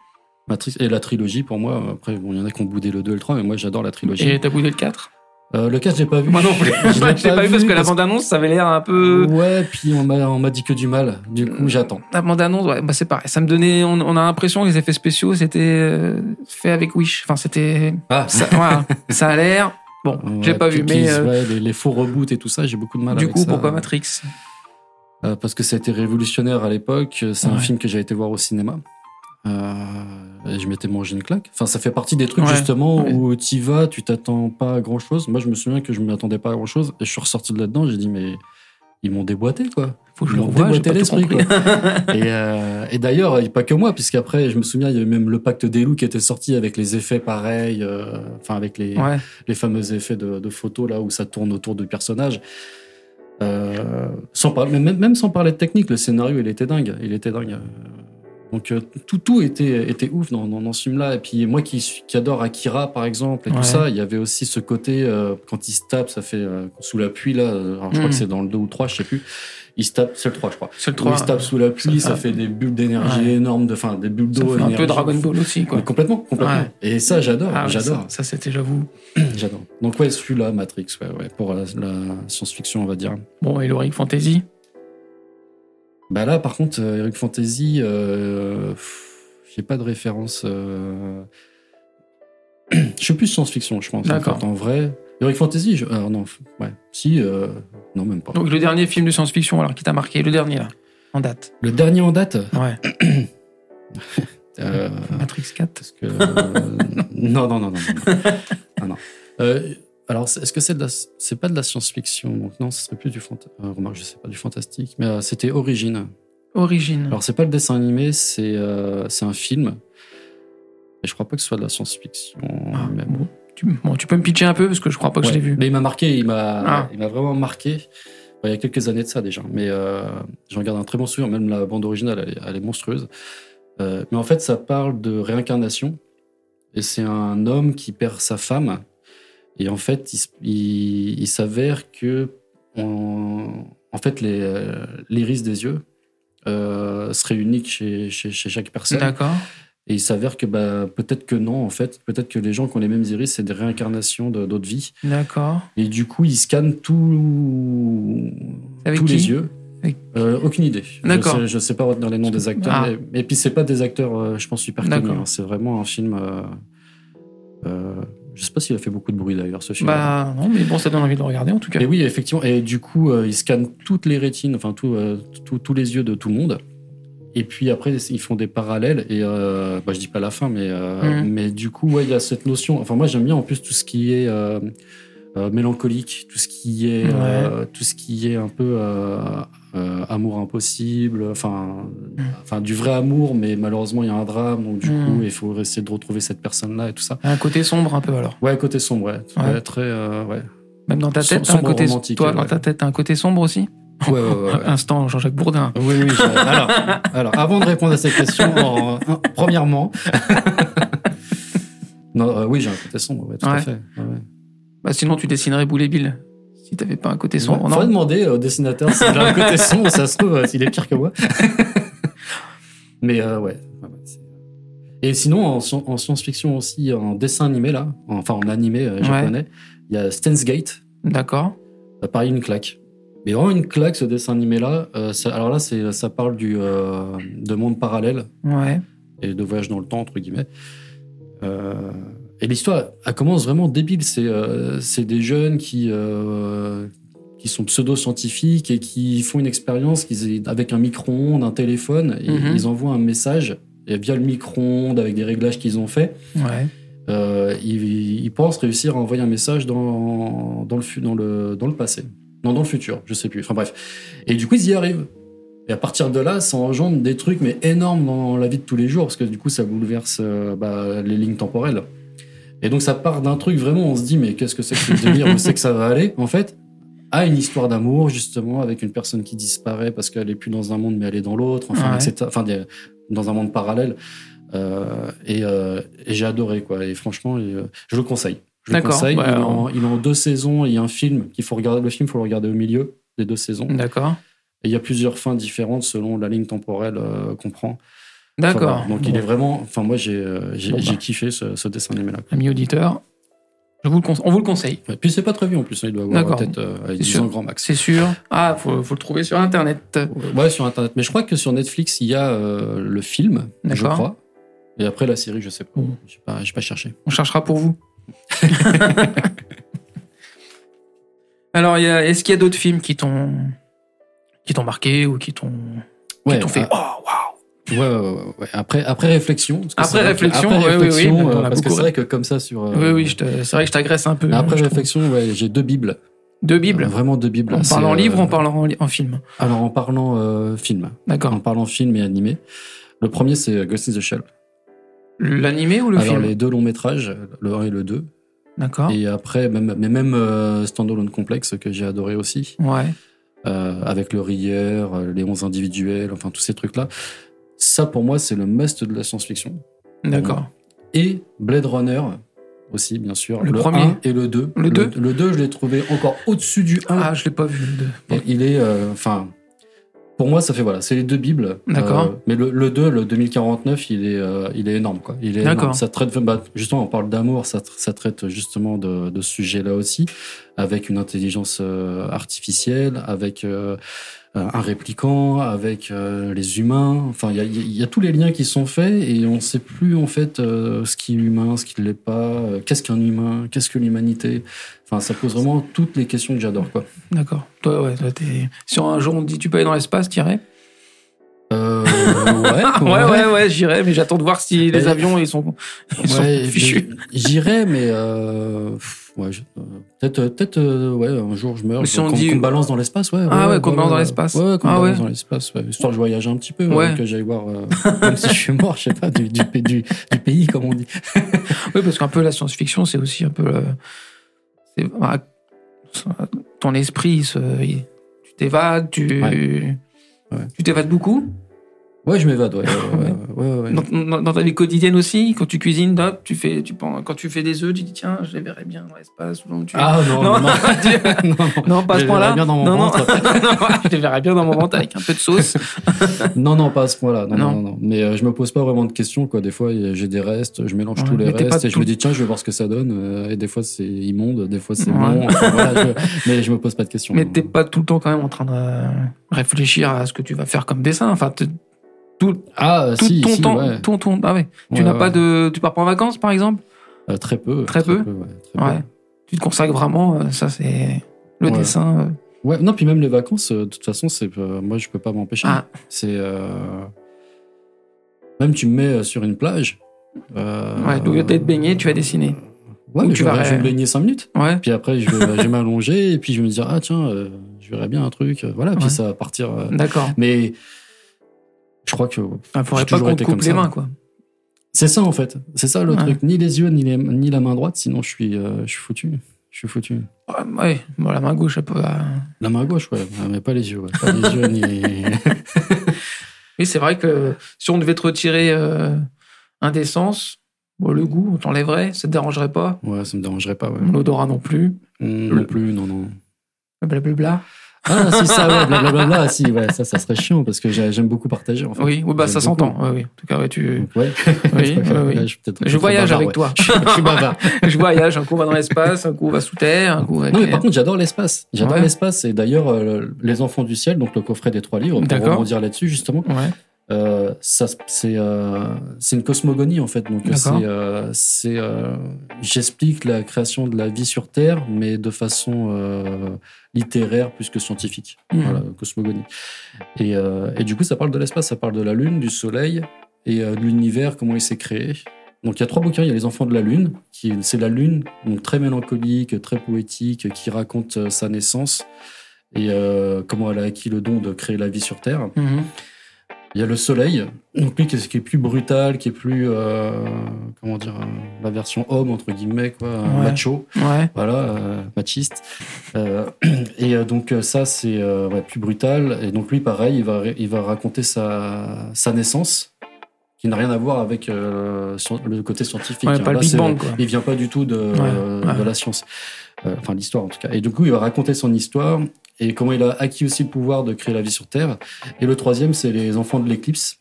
Matrix et la trilogie pour moi. Après, bon, il y en a qui ont boudé le 2 et le 3, mais moi j'adore la trilogie. Et t'as boudé le 4 Euh, le 4, j'ai pas vu. Moi non plus. [LAUGHS] Je l'ai pas vu parce que la bande-annonce, ça avait l'air un peu. Ouais, puis on m'a on m'a dit que du mal. Du coup, j'attends. La bande-annonce, ouais, bah, c'est pareil. Ça me donnait. On, on a l'impression que les effets spéciaux, c'était euh, fait avec Wish. Enfin, c'était. Ah, ça a l'air. Bon, j'ai Ouais, pas vu, mais. euh, ouais, les, les faux reboots et tout ça, j'ai beaucoup de mal du avec coup, ça. pourquoi Matrix? Euh, parce que ça a été révolutionnaire à l'époque. C'est un film que j'ai été voir au cinéma. Euh, et je m'étais mangé une claque. Enfin, ça fait partie des trucs justement où tu vas, tu t'attends pas à grand chose. Moi, je me souviens que je m'y attendais pas à grand chose et je suis ressorti de là-dedans. J'ai dit mais ils m'ont déboîté quoi. Faut que je le revoie, j'ai pas l'esprit quoi. [LAUGHS] et euh, et d'ailleurs, pas que moi, puisqu'après, je me souviens, il y avait même le Pacte des loups qui était sorti avec les effets pareils, euh, enfin avec les Ouais. les fameux effets de, de photos là où ça tourne autour du personnage. Euh, sans même, même sans parler de technique, le scénario il était dingue, il était dingue. Donc euh, tout tout était était ouf dans, dans, dans ce film-là. Et puis moi qui adore Akira par exemple et Ouais. tout ça, il y avait aussi ce côté euh, quand il se tape, ça fait euh, sous la pluie là. Alors je crois Mm. que c'est dans le 2 ou 3, je sais plus. Il se tape, c'est le 3 je crois. Le Où 3. il se tape sous la pluie, Ça ça, fait- des bulles d'énergie Ouais. énormes, de, enfin des bulles d'eau. un peu. Dragon Ball aussi, quoi. Mais complètement, complètement. Ouais. Et ça j'adore, Ah j'adore. Ça, ça, c'était, j'avoue. [CLEARS THROAT] J'adore. Donc ouais, celui-là, Matrix, ouais, ouais, pour la, la science-fiction, on va dire. Bon, et l'Heroic Fantasy Bah là, par contre, euh, Eric Fantasy, euh, j'ai pas de référence. euh, [CLEARS THROAT] Je suis plus science-fiction, je pense. En, D'accord. fait, en vrai, Eric Fantasy, je... alors non, ouais, si, euh, non même pas. Donc, le dernier film de science-fiction, alors, qui t'a marqué Le dernier, là, en date? Le dernier en date, Ouais. [CLEARS THROAT] Matrix 4. parce que [LAUGHS] non, non, non, non, non, non, non. Alors, est-ce que c'est de la, c'est pas de la science-fiction Donc non, ce serait plus du fanta... euh, remarque, je sais pas du fantastique, mais euh, c'était Origine. Origine. Alors, c'est pas le dessin animé, c'est euh, c'est un film. Et je crois pas que ce soit de la science-fiction. Ah, mais bon. Tu, bon, tu peux me pitcher un peu, parce que je crois pas que je l'ai vu. Mais il m'a marqué, il m'a Ah. il m'a vraiment marqué. Bon, il y a quelques années de ça déjà. Mais j'en garde un très bon souvenir. Même la bande originale, elle est, elle est monstrueuse. Mais en fait, ça parle de réincarnation. Et c'est un homme qui perd sa femme. Et en fait, il, s- il- il s'avère que en, en fait, les, l'iris des yeux euh, serait unique chez, chez, chez chaque personne. D'accord. Et il s'avère que bah, peut-être que non, en fait. Peut-être que les gens qui ont les mêmes iris, c'est des réincarnations de- d'autres vies. D'accord. Et du coup, il scanne tout, Avec tous les yeux. Avec- Euh, aucune idée. D'accord. Je sais, je sais pas retenir les noms des acteurs. Ah. mais- et puis, c'est pas des acteurs, euh, je pense, super connus. Hein. C'est vraiment un film. Euh, je sais pas s'il a fait beaucoup de bruit d'ailleurs, ce film. Bah, non, mais bon, ça donne envie de le regarder, en tout cas. Et oui, effectivement. Et du coup, euh, il scanne toutes les rétines, enfin, tout, euh, tout- tous les yeux de tout le monde. Et puis après, ils font des parallèles. Et euh, bah, je dis pas la fin, mais, euh, Mhm. mais du coup, ouais, il y a cette notion. Enfin, moi, j'aime bien en plus tout ce qui est mélancolique, tout ce qui est, euh, tout ce qui est un peu euh, euh, amour impossible. Enfin, enfin, du vrai amour, mais malheureusement, il y a un drame. Donc, du Mhm. coup, il faut essayer de retrouver cette personne-là et tout ça. Un côté sombre, un peu, alors. Ouais, côté sombre, ouais. Très, euh, ouais. Même dans ta tête, un sombre côté. Toi, ouais. dans ta tête, un côté sombre aussi Ouais, ouais, ouais. [LAUGHS] Instant, Jean-Jacques Bourdin. Oui, oui. [LAUGHS] Alors, alors, avant de répondre à cette question, en- en- premièrement, [LAUGHS] non, euh, oui, j'ai un côté sombre, ouais, tout à fait. Ouais, ouais. Bah, sinon, tu dessinerais Boulet Bill. Si t'avais pas un côté sombre, Ouais, non Faudrait demander au dessinateur s'il a un côté [LAUGHS] sombre, ça se trouve, euh, s'il est pire que moi. [LAUGHS] Mais euh, ouais. ouais, ouais, c'est- Et sinon, en, sci- en science-fiction aussi, en dessin animé, là, enfin en animé euh, japonais, il y a Steins Gate. D'accord. Euh, pareil, une claque. Mais vraiment une claque, ce dessin animé-là. Euh, alors là, ça parle du, euh, de monde parallèle Ouais. et de voyage dans le temps, entre guillemets. Euh, et l'histoire, elle commence vraiment débile. C'est, euh, des jeunes qui, euh, qui sont pseudo-scientifiques et qui font une expérience avec un micro-ondes, un téléphone, et Mhm. ils envoient un message. Et via le micro-ondes, avec des réglages qu'ils ont faits, Ouais. euh, ils, ils pensent réussir à envoyer un message dans, dans, le, dans, le, dans le passé. Non, dans le futur, je sais plus. Enfin bref. Et du coup, ils y arrivent. Et à partir de là, ça engendre des trucs mais énormes dans la vie de tous les jours, parce que du coup, ça bouleverse euh, bah, les lignes temporelles. Et donc, ça part d'un truc vraiment, on se dit, mais qu'est-ce que c'est que ce délire Où c'est que ça va aller, en fait à une histoire d'amour, justement, avec une personne qui disparaît parce qu'elle est plus dans un monde, mais elle est dans l'autre, enfin, Ouais. etc. Enfin, des- dans un monde parallèle. Euh, et euh, et j'ai adoré, quoi. Et franchement, euh, je le conseille. Je le conseille. ouais, il, en, il en deux saisons. Il y a un film qu'il faut regarder. Le film, il faut le regarder au milieu des deux saisons. D'accord. Et il y a plusieurs fins différentes selon la ligne temporelle qu'on prend. Enfin, D'accord. voilà. Donc il est vraiment. Enfin, moi, j'ai euh, Bon, bah. kiffé ce, ce dessin animé-là. Ami auditeur, je vous le conse- on vous le conseille. Ouais. Puis c'est pas très vieux en plus. hein. Il doit avoir peut-être euh, allez, C'est 10 sûr. ans grand max. C'est sûr. Ah, faut, faut le trouver sur Internet. Ouais, sur internet. Mais je crois que sur Netflix, il y a euh, le film, je crois. Et après la série, je sais pas. Bon. J'ai pas, pas cherché. On cherchera pour vous. [LAUGHS] Alors, est-ce qu'il y a d'autres films qui t'ont qui t'ont marqué ou qui t'ont Ouais, fait ah, oh ouais, ouais. Après, après réflexion. Après réflexion, après ouais, oui, oui, réflexion, mais on euh, parce que c'est vrai que comme ça sur. euh, Oui oui, te- c'est vrai que je t'agresse un peu. Après réflexion, ouais, j'ai deux bibles. Deux bibles. Euh, Vraiment deux bibles. En parlant euh, livre, en parlant en, en film? Alors en parlant euh, film, en D'accord. parlant film et animé. Le premier c'est Ghost in the Shell. L'animé ou le Alors film? les deux longs métrages, le 1 et le 2. D'accord. Et après, même, mais même euh, Standalone Complex que j'ai adoré aussi, Ouais. euh, avec le Rieur, euh, les 11 individuels, enfin tous ces trucs-là. Ça pour moi c'est le must de la science-fiction. D'accord. Et Blade Runner aussi, bien sûr. Le premier 1 et le 2. Le deux Le 2, je l'ai trouvé encore au-dessus du 1. Ah, je l'ai pas vu. le deux. Et Il est, euh, enfin, pour moi, ça fait voilà, c'est les deux bibles. D'accord. Euh, mais le, le 2, le 2049, il est, euh, il est énorme, quoi. Il est D'accord. Ça traite, bah, justement, on parle d'amour, ça, tra- ça traite justement de, de ce sujet-là aussi, avec une intelligence euh, artificielle, avec un répliquant, avec euh, les humains. Enfin, il y a, y a tous les liens qui sont faits et on ne sait plus en fait euh, ce qui est humain, ce qui ne l'est pas. euh, Qu'est-ce qu'un humain Qu'est-ce que l'humanité Enfin, ça pose vraiment toutes les questions que j'adore. D'accord. Toi, ouais, toi. Si un jour on te dit tu peux aller dans l'espace, t'irais Euh, [LAUGHS] ouais, Ouais, ouais, ouais, j'irais, mais j'attends de voir si les avions ils sont, [LAUGHS] ils sont Ouais, [LAUGHS] fichus. mais J'irais, mais euh, ouais, euh, peut-être, euh, peut-être, ouais, un jour je meurs, Mais si on qu'on dit- qu'on balance dans l'espace, ouais. Ah ouais, qu'on balance dans l'espace. Ouais, qu'on Ah balance dans l'espace, histoire de voyager un petit peu, Ouais. ouais, que j'aille voir, même si je suis mort, je sais pas, du, du, pa- du, du pays, comme on dit. Oui, parce qu'un peu la science-fiction, c'est aussi un peu. c'est- ah, ton esprit, il se- il- tu t'évades, tu. Ouais. Tu t'évades beaucoup Ouais, je m'évade, ouais. ouais, [LAUGHS] ouais, ouais, ouais. dans, dans- dans ta vie quotidienne aussi, quand tu cuisines, hop, tu fais, tu penses, quand tu fais des œufs, tu dis tiens, je les verrais bien dans l'espace. tu- Ah non, Non. non, [LAUGHS] [LAUGHS] non, non, non. non, pas à Je ce les point-là. verrais bien dans mon non, non. ventre. je les verrais bien dans mon ventre avec un peu de sauce. Non, non, pas à ce point-là. Non, Non. non, non. Mais euh, je me pose pas vraiment de questions, quoi. Des fois, j'ai des restes, je mélange Ouais, tous les restes et je tout- me dis, tiens, je vais voir ce que ça donne. euh, Et des fois, c'est immonde, des fois, c'est Ouais. bon. Enfin, voilà, je- Mais je me pose pas de questions. Mais t'es pas tout le temps quand même en train de réfléchir à ce que tu vas faire comme dessin. Enfin, tout, Ah, tout si, ton si, temps, ouais. ton, ton- ah ouais. Tu n'as ouais. pas de, tu pars pas en vacances par exemple Euh, très peu. Très peu très. Tu te consacres vraiment, euh, ça c'est le dessin. euh. Ouais, non, puis même les vacances, de toute façon, c'est euh, moi, je peux pas m'empêcher. Ah, C'est. euh, Même tu me mets sur une plage. ouais, au lieu d'être baigné, tu vas dessiner. Ouais, Ou mais tu je, vas- vais, je vais me baigner 5 minutes. Ouais. Puis après, je vais, je vais m'allonger et puis je vais me dire, ah tiens, je verrais bien un truc. Voilà, puis ça va partir. D'accord. Mais je crois que Il faudrait pas qu'on coupe les mains, quoi. c'est ça en fait. C'est ça le Ouais. truc. Ni les yeux, ni, les- ni la main droite, sinon je suis, euh, je suis foutu. Je suis foutu. Ouais, ouais. Bon, la main gauche, elle peut. euh, La main gauche, ouais, mais pas les yeux. Ouais. Pas les yeux ni. [LAUGHS] Oui, c'est vrai que si on devait te retirer euh, un des sens, bon, le goût, on t'enlèverait, ça te dérangerait pas. Ouais, ça me dérangerait pas. Ouais. L'odorat non plus. Mm, Non plus, non, non. Blablabla. Ah, si ça, ouais, blablabla. si, ouais, ça, ça serait chiant parce que j'ai- j'aime beaucoup partager. En fait. Oui, oui, bah ça s'entend. Oui, oui. En tout cas, ouais, tu. Donc, ouais. [LAUGHS] [LAUGHS] Oui, oui, oui. Je voyage bavard, avec toi. [LAUGHS] Je suis bavard. Je voyage. Un coup on va dans l'espace, un coup on va sous terre, un coup. Non, mais par contre, j'adore l'espace. J'adore l'espace. Et d'ailleurs, euh, Les Enfants du Ciel, donc le coffret des trois livres, pour rebondir là-dessus, justement, Ouais. Euh, ça, c'est euh, une cosmogonie, en fait. Donc, c'est. euh, c'est, euh, J'explique la création de la vie sur Terre, mais de façon euh, littéraire plus que scientifique. Mhm. Voilà, cosmogonie. Et, euh, et du coup, ça parle de l'espace, ça parle de la Lune, du Soleil et euh, de l'univers, comment il s'est créé. Donc il y a trois bouquins, il y a Les Enfants de la Lune, qui c'est la Lune, donc très mélancolique, très poétique, qui raconte euh, sa naissance et euh, comment elle a acquis le don de créer la vie sur Terre. Mhm. Il y a le Soleil, donc lui qui est, qui est plus brutal, qui est plus euh, comment dire euh, la version homme entre guillemets quoi, Ouais. macho Ouais. voilà, euh, machiste. Euh, [CLEARS THROAT] et euh, donc euh, ça, c'est euh, ouais, plus brutal. Et donc lui, pareil, il va, il va raconter sa, sa naissance, qui n'a rien à voir avec euh, le côté scientifique. Hein. pas le Big Bang, quoi. Il vient pas du tout de, de la science, Euh, enfin l'histoire en tout cas. Et du coup, il va raconter son histoire et comment il a acquis aussi le pouvoir de créer la vie sur Terre. Et le troisième, c'est les enfants de l'éclipse.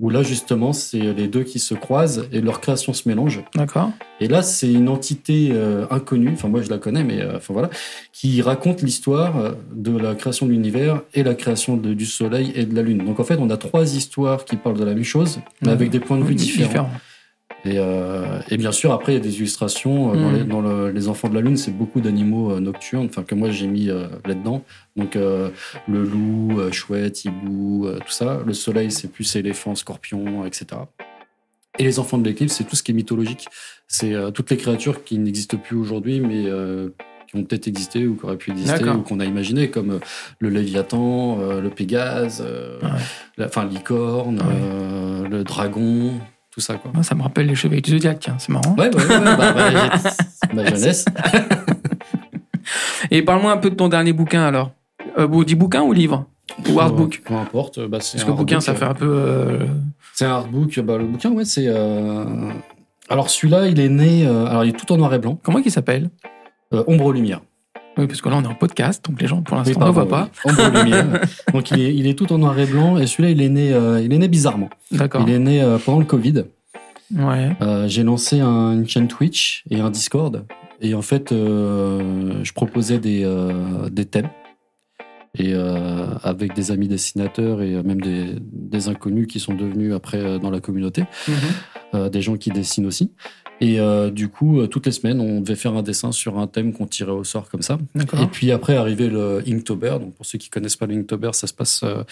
Où là, justement, c'est les deux qui se croisent et leur création se mélange. D'accord. Et là, c'est une entité euh, inconnue, enfin moi je la connais, mais euh, enfin voilà, qui raconte l'histoire euh, de la création de l'univers et la création de- du Soleil et de la Lune. Donc en fait, on a trois histoires qui parlent de la même chose, mais avec des points de vue Oui, différents. Et, euh, et bien sûr, après, il y a des illustrations. euh, Dans, Mm. les, dans le- les Enfants de la Lune, c'est beaucoup d'animaux euh, nocturnes, enfin que moi j'ai mis euh, là-dedans. Donc euh, le loup, chouette, hibou, tout ça. Le Soleil, c'est plus éléphant, scorpion, etc. Et les enfants de l'éclipse, c'est tout ce qui est mythologique. C'est toutes les créatures qui n'existent plus aujourd'hui, mais qui ont peut-être existé ou qui auraient pu exister ou qu'on a imaginé, comme le Léviathan, le Pégase, Ouais. la, enfin licorne, Ouais. euh, le dragon, tout ça quoi. Ça me rappelle les chevaliers du Zodiac, c'est marrant. Ouais, ouais, ouais, ouais, bah, bah, [LAUGHS] ma jeunesse. Et parle-moi un peu de ton dernier bouquin alors. Euh, bon, dis bouquin ou livre Ou artbook Peu importe. Bah, c'est Parce que bouquin, ça euh, fait un peu. euh, C'est un artbook. Bah, le bouquin, ouais, c'est. euh, Alors celui-là, il est né. euh, Alors il est tout en noir et blanc. Comment il s'appelle? Euh, Ombre lumière. Oui, parce que là, on est en podcast, donc les gens, pour Oui, l'instant, ne pardon, voient pas. oui. Lumière. [LAUGHS] Donc il est, il est tout en noir et blanc. Et celui-là, il est né. euh, il est né bizarrement. D'accord. Il est né euh, pendant le Covid. Ouais. Euh, j'ai lancé un- une chaîne Twitch et un Discord. Et en fait, je proposais des, des thèmes. Et avec des amis dessinateurs et même des, des inconnus qui sont devenus après dans la communauté, Mhm. des gens qui dessinent aussi. Et euh, du coup, euh, toutes les semaines, on devait faire un dessin sur un thème qu'on tirait au sort comme ça. Et puis après, arrivé le Inktober. Donc pour ceux qui connaissent pas le Inktober, ça se passe. euh,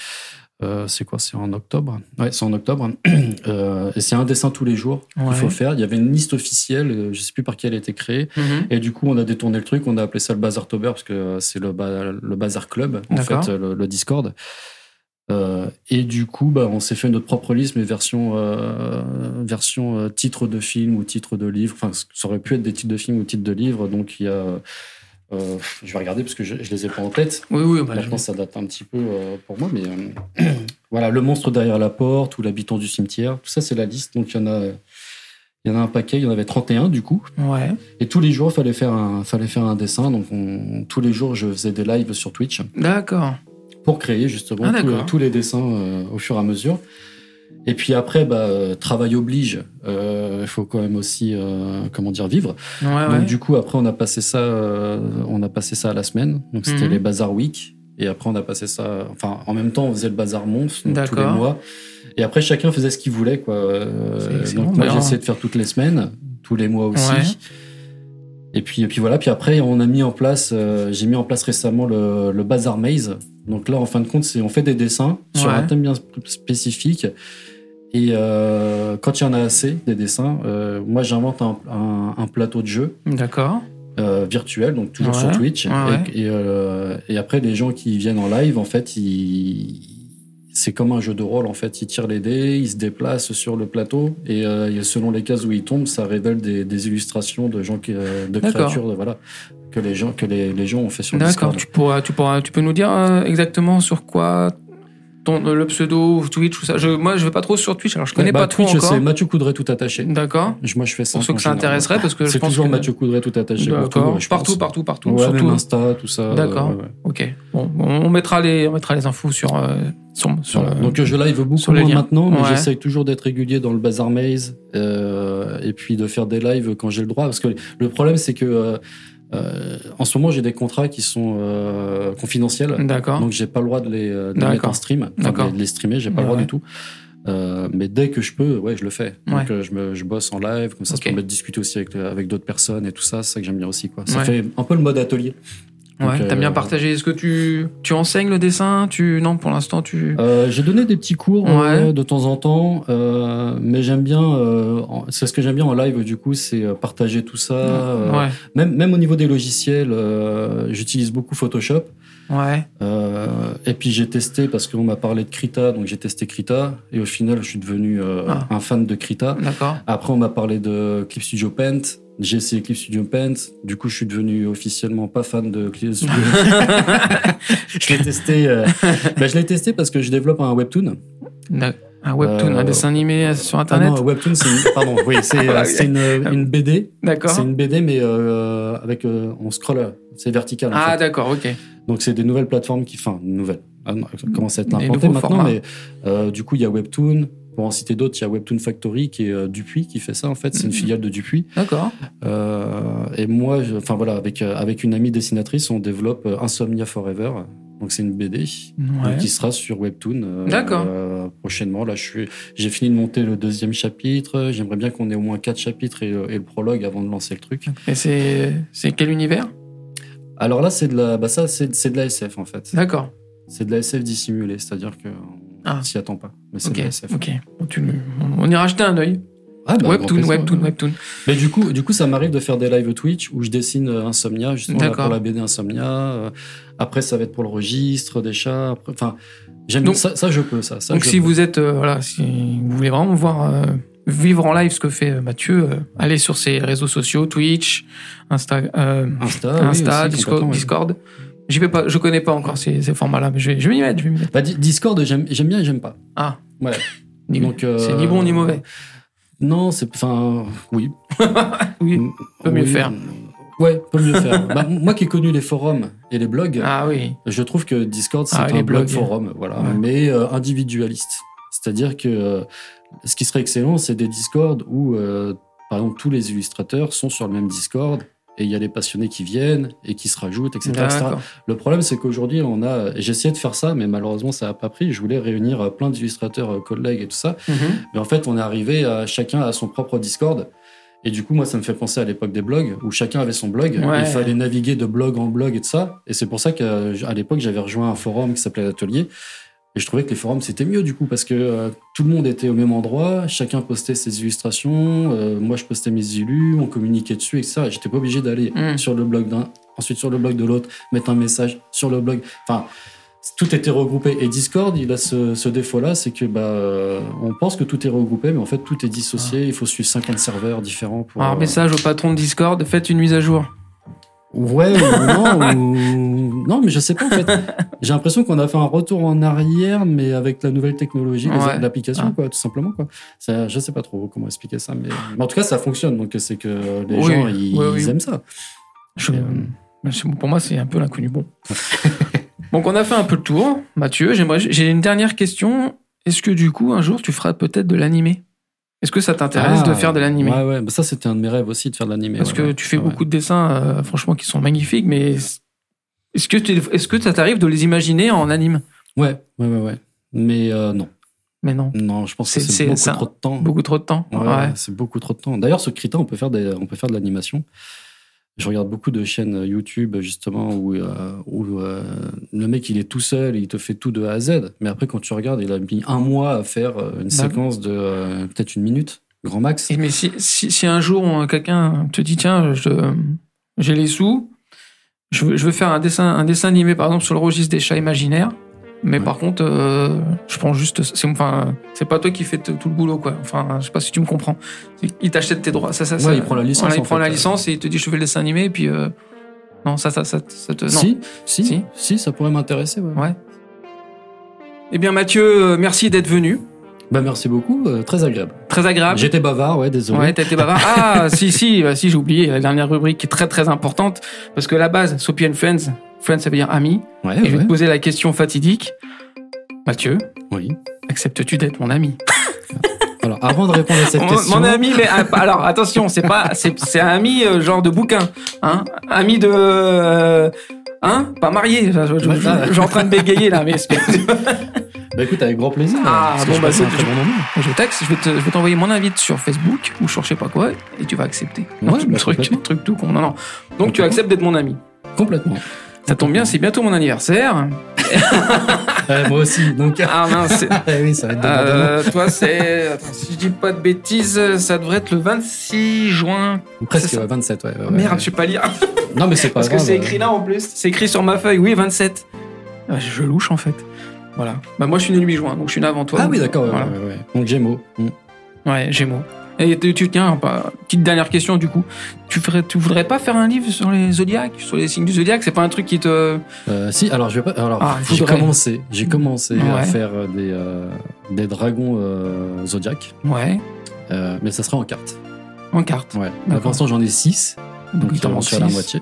euh, c'est quoi? C'est en octobre? Ouais, c'est en octobre. [CLEARS THROAT] Euh, et c'est un dessin tous les jours qu'il Ouais. faut faire. Il y avait une liste officielle. euh, Je sais plus par qui elle a été créée. Mhm. Et du coup, on a détourné le truc. On a appelé ça le Bazartober parce que c'est le, ba- le Bazar Club, en fait, le, le Discord. Euh, et du coup, bah, on s'est fait notre propre liste, mais version, euh, version euh, titre de film ou titre de livre. Enfin, ça aurait pu être des titres de film ou titres de livre. Donc, il y a. euh, je vais regarder parce que je, je les ai pas en tête. Oui, oui, bah, Maintenant, ça date un petit peu euh, pour moi, mais [CLEARS THROAT] voilà, le monstre derrière la porte ou l'habitant du cimetière, tout ça, c'est la liste. Donc, il y en a. Il y en a un paquet, il y en avait 31 du coup. Ouais. Et tous les jours, il fallait faire un, fallait faire un dessin. Donc, on- tous les jours, je faisais des lives sur Twitch D'accord. Pour créer justement Ah, tous, d'accord. tous les dessins euh, au fur et à mesure. Et puis après, bah, euh, travail oblige. Euh, Il faut quand même aussi, euh, comment dire, vivre. Ouais, Donc ouais. du coup, après, on a passé ça, euh, on a passé ça à la semaine. Donc c'était Mhm. les Bazar Week. Et après, on a passé ça. Enfin, en même temps, on faisait le Bazar Monstre donc tous les mois. Et après, chacun faisait ce qu'il voulait, quoi. Euh, donc moi, j'essayais de faire toutes les semaines, tous les mois aussi. Ouais. Et puis, et puis voilà. Puis après, on a mis en place. euh, J'ai mis en place récemment le, le Bazar Maze. Donc là, en fin de compte, c'est on fait des dessins sur Ouais. un thème bien sp- spécifique. Et euh, quand il y en a assez des dessins, euh, moi j'invente un, un- un plateau de jeu D'accord. euh, virtuel, donc toujours Ouais, sur Twitch. ouais. Et, et, et après, les gens qui viennent en live, en fait, ils... c'est comme un jeu de rôle. En fait, ils tirent les dés, ils se déplacent sur le plateau, et, selon les cases où ils tombent, ça révèle des, des illustrations de gens qui, de créatures, de- voilà, que les gens que les, les gens ont fait sur D'accord. Discord. Tu, pourras, tu, pourras, tu peux nous dire euh, exactement sur quoi ton le pseudo Twitch ou ça. Je, moi, je vais pas trop sur Twitch, alors je connais Bah, pas trop Twitch, encore. c'est Mathieu Coudray tout attaché. D'accord. Moi, je fais ça. Pour ceux que ça général. intéresserait, parce que je C'est toujours que- Mathieu Coudray tout attaché. D'accord. Partout, partout, partout. Ouais, surtout. même Insta, tout ça. D'accord. ouais. Ok. Bon, on mettra les, on mettra les infos sur, euh, sur, sur Voilà. le- Donc je live beaucoup sur moins maintenant, mais Ouais. j'essaye toujours d'être régulier dans le Bazar Maze euh, et puis de faire des lives quand j'ai le droit. Parce que le problème, c'est que euh, en ce moment, j'ai des contrats qui sont euh, confidentiels, D'accord. donc j'ai pas le droit de les, de les D'accord. mettre en stream, enfin, D'accord. de les- streamer, j'ai pas Ouais, le droit du tout. Euh, mais dès que je peux, ouais, je le fais. Donc Ouais. je, me, je bosse en live, comme ça, Ok. ça permet de discuter aussi avec, avec d'autres personnes et tout ça. C'est ça que j'aime bien aussi, quoi. Ça Ouais. fait un peu le mode atelier. Ouais, t'as euh, bien partagé. Est-ce que tu, tu enseignes le dessin? Tu non, pour l'instant, tu. Euh, j'ai donné des petits cours Ouais. euh, de temps en temps, euh, mais j'aime bien. euh, en- c'est ce que j'aime bien en live du coup, c'est euh, partager tout ça. euh, ouais, même même au niveau des logiciels, euh, j'utilise beaucoup Photoshop. Ouais. Euh, et puis j'ai testé parce qu'on m'a parlé de Krita, donc j'ai testé Krita et au final je suis devenu euh, Ah. un fan de Krita. D'accord. Après on m'a parlé de Clip Studio Paint. J'ai essayé Clip Studio Paint. Du coup, je suis devenu officiellement pas fan de Clip Studio. [LAUGHS] je l'ai testé. euh, [LAUGHS] ben, je l'ai testé parce que je développe un webtoon. Un webtoon, Euh, un dessin animé sur Ah Internet? non, webtoon, c'est une, pardon, oui, c'est [LAUGHS] Ah, c'est une, une BD. D'accord. C'est une BD, mais euh, avec euh, on scroll, c'est vertical. Ah, d'accord. Ok. Donc c'est des nouvelles plateformes qui, enfin, nouvelles. Ah, non, ça commence à être implanté maintenant, formats. mais euh, du coup il y a Webtoon. Pour en citer d'autres, il y a Webtoon Factory qui est euh, Dupuis qui fait ça en fait. C'est une Mhm. filiale de Dupuis. D'accord. Euh, et moi, enfin voilà, avec euh, avec une amie dessinatrice, on développe Insomnia Forever. Donc c'est une BD Ouais. qui sera sur Webtoon D'accord. prochainement. Là, je suis, j'ai fini de monter le deuxième chapitre. J'aimerais bien qu'on ait au moins quatre chapitres et, et le prologue avant de lancer le truc. Et c'est, c'est quel univers? Alors là, c'est de la, bah ça, c'est, c'est de la SF en fait. D'accord. C'est de la SF dissimulée, c'est-à-dire que on Ah. s'y attend pas. Mais c'est de la SF. Ok. Tu- on ira jeter un œil. Ah, bah, webtoon, plaisir. webtoon, webtoon. Mais du coup, du coup, ça m'arrive de faire des lives Twitch où je dessine euh, Insomnia, justement là, pour la BD Insomnia. Euh, Après, ça va être pour le registre des chats. Après- Enfin, j'aime Donc- ça, ça, je peux ça. ça Donc si peux. vous êtes, euh, voilà, si vous voulez vraiment voir euh, vivre en live ce que fait euh, Mathieu, euh, allez sur ses réseaux sociaux, Twitch, Insta, euh, Insta, oui, aussi, Discord, oui. Discord. J'y vais pas, je connais pas encore ces, ces formats-là, mais je vais, je vais m'y mettre, je vais m'y mettre. Bah, Di- Discord, j'aime, j'aime bien et j'aime pas. Ah. Ouais. [LAUGHS] Ni- Donc, euh, C'est ni bon ni mauvais. Non, c'est, enfin, oui. [LAUGHS] Oui. Peut mieux faire. Ouais, peut mieux faire. Bah, moi qui ai connu les forums et les blogs, Ah oui. je trouve que Discord c'est Ah, un blog forum, voilà, Ouais. mais euh, individualiste. C'est-à-dire que ce qui serait excellent, c'est des Discord où, euh, par exemple, tous les illustrateurs sont sur le même Discord et il y a les passionnés qui viennent et qui se rajoutent, etc. Le problème, c'est qu'aujourd'hui, on a. Essayé de faire ça, mais malheureusement, ça n'a pas pris. Je voulais réunir euh, plein d'illustrateurs, euh, collègues et tout ça. Mhm. Mais en fait, on est arrivé à chacun à son propre Discord. Et du coup, moi, ça me fait penser à l'époque des blogs, où chacun avait son blog. Ouais. Il fallait naviguer de blog en blog et tout ça. Et c'est pour ça qu'à l'époque, j'avais rejoint un forum qui s'appelait l'Atelier. Et je trouvais que les forums, c'était mieux, du coup, parce que euh, tout le monde était au même endroit, chacun postait ses illustrations, euh, moi, je postais mes illus, on communiquait dessus, etc. Et j'étais pas obligé d'aller Mm. sur le blog d'un, ensuite sur le blog de l'autre, mettre un message sur le blog. Enfin, tout était regroupé. Et Discord, il a ce, ce défaut-là, c'est que bah, euh, on pense que tout est regroupé, mais en fait, tout est dissocié. Il faut suivre 50 serveurs différents pour. Alors, euh, message au patron de Discord, faites une mise à jour. Ouais, ou non, [LAUGHS] ou- non, mais je sais pas en fait. [LAUGHS] J'ai l'impression qu'on a fait un retour en arrière, mais avec la nouvelle technologie, Ouais. l'application, Ah. quoi, tout simplement, quoi. Ça, je sais pas trop comment expliquer ça, mais, mais en tout cas, ça fonctionne. Donc, c'est que les Oui, gens, ils, oui, oui. ils aiment ça. Je- Et, euh, Pour moi, c'est un peu l'inconnu. Bon. [LAUGHS] Donc, on a fait un peu le tour. Mathieu, j'aimerais, j'ai une dernière question. Est-ce que du coup, un jour, tu feras peut-être de l'animé? Est-ce que ça t'intéresse Ah, de faire de l'animé? Ouais, ouais. Bah, ça, c'était un de mes rêves aussi de faire de l'animé. Parce ouais, que ouais. tu fais ouais. beaucoup de dessins, euh, franchement, qui sont magnifiques, mais est-ce que, tu- est-ce que ça t'arrive de les imaginer en anime? Ouais, ouais, ouais, ouais. Mais euh, non, Mais non, non, je pense que C'est- beaucoup trop de temps. beaucoup trop de temps. Ouais, Ouais. c'est beaucoup trop de temps. D'ailleurs, ce Krita, on peut faire des, on peut faire de l'animation. Je regarde beaucoup de chaînes YouTube justement où, euh, où euh, le mec il est tout seul il te fait tout de A à Z. Mais après, quand tu regardes, il a mis un mois à faire une séquence de euh, peut-être une minute, grand max. Et mais si, si, si un jour quelqu'un te dit tiens, j'ai les sous, je veux, je veux faire un dessin, un dessin animé par exemple sur le registre des chats imaginaires, mais Ouais. par contre, euh, je prends juste, c'est enfin, c'est pas toi qui fais tout le boulot quoi. Enfin, je sais pas si tu me comprends. Il t'achète tes droits, ça, ça, ça. Ouais, il prend la licence, Voilà, il en prend fait. la licence et il te dit je fais le dessin animé et puis euh, non ça, ça, ça, ça te, non. Si, si, Si. si, ça pourrait m'intéresser. Ouais. Ouais. Eh bien, Mathieu, euh, merci d'être venu. Bah merci beaucoup, euh, très agréable. Très agréable. J'étais bavard, ouais, désolé. Ouais, été bavard. [LAUGHS] Ah, si, si, euh, si, j'ai oublié la dernière rubrique qui est très, très importante. Parce que la base, and Friends, Friends, ça veut dire ami. Ouais, Et je vais te poser la question fatidique. Mathieu, Oui. acceptes-tu d'être mon ami? [LAUGHS] Alors, avant de répondre à cette mon, question, mon ami, mais ah, alors attention, c'est pas, c'est, c'est un ami euh, genre de bouquin, hein, ami de, euh, hein, pas marié. Je, je- je- je- je suis en train de bégayer là, mais [LAUGHS] bah écoute, avec grand plaisir. Ah, bon, je bah, c'est- bon moment. je texte, je vais te, je vais t'envoyer mon invite sur Facebook ou sur je sais pas quoi, et tu vas accepter. Ouais, bah, truc, truc tout con. Non, non. Donc tu acceptes d'être mon ami. Complètement. Ça tombe bien, c'est bientôt mon anniversaire. [LAUGHS] Ouais, moi aussi, donc. Ah mince. [LAUGHS] c'est- oui, ça va être demain. Euh, toi, c'est. Attends, si je dis pas de bêtises, ça devrait être le 26 juin. Presque ouais, 27, ouais. ouais, Merde, ouais. je sais pas lire. [LAUGHS] Non, mais c'est pas Parce que c'est écrit là en plus. C'est écrit sur ma feuille. Oui, 27. Ah, Je louche en fait. Voilà. Bah, moi, je suis né le 8 juin, donc je suis né avant toi. Ah oui, d'accord, ouais, Voilà. ouais, ouais. Donc Gémeaux. Mm. Ouais, Gémeaux. Et tu, tiens, petite dernière question du coup. Tu ferais, tu voudrais pas faire un livre sur les zodiaques, sur les signes du zodiaque C'est pas un truc qui te. Euh, si, alors je vais pas. Alors, Ah, j'ai commencé. J'ai commencé à faire euh, des euh, des dragons euh, zodiaques, Ouais, mais ça sera en carte. en carte. Ouais. Pour l'instant, j'en ai 6 Donc, il t'en manque la moitié.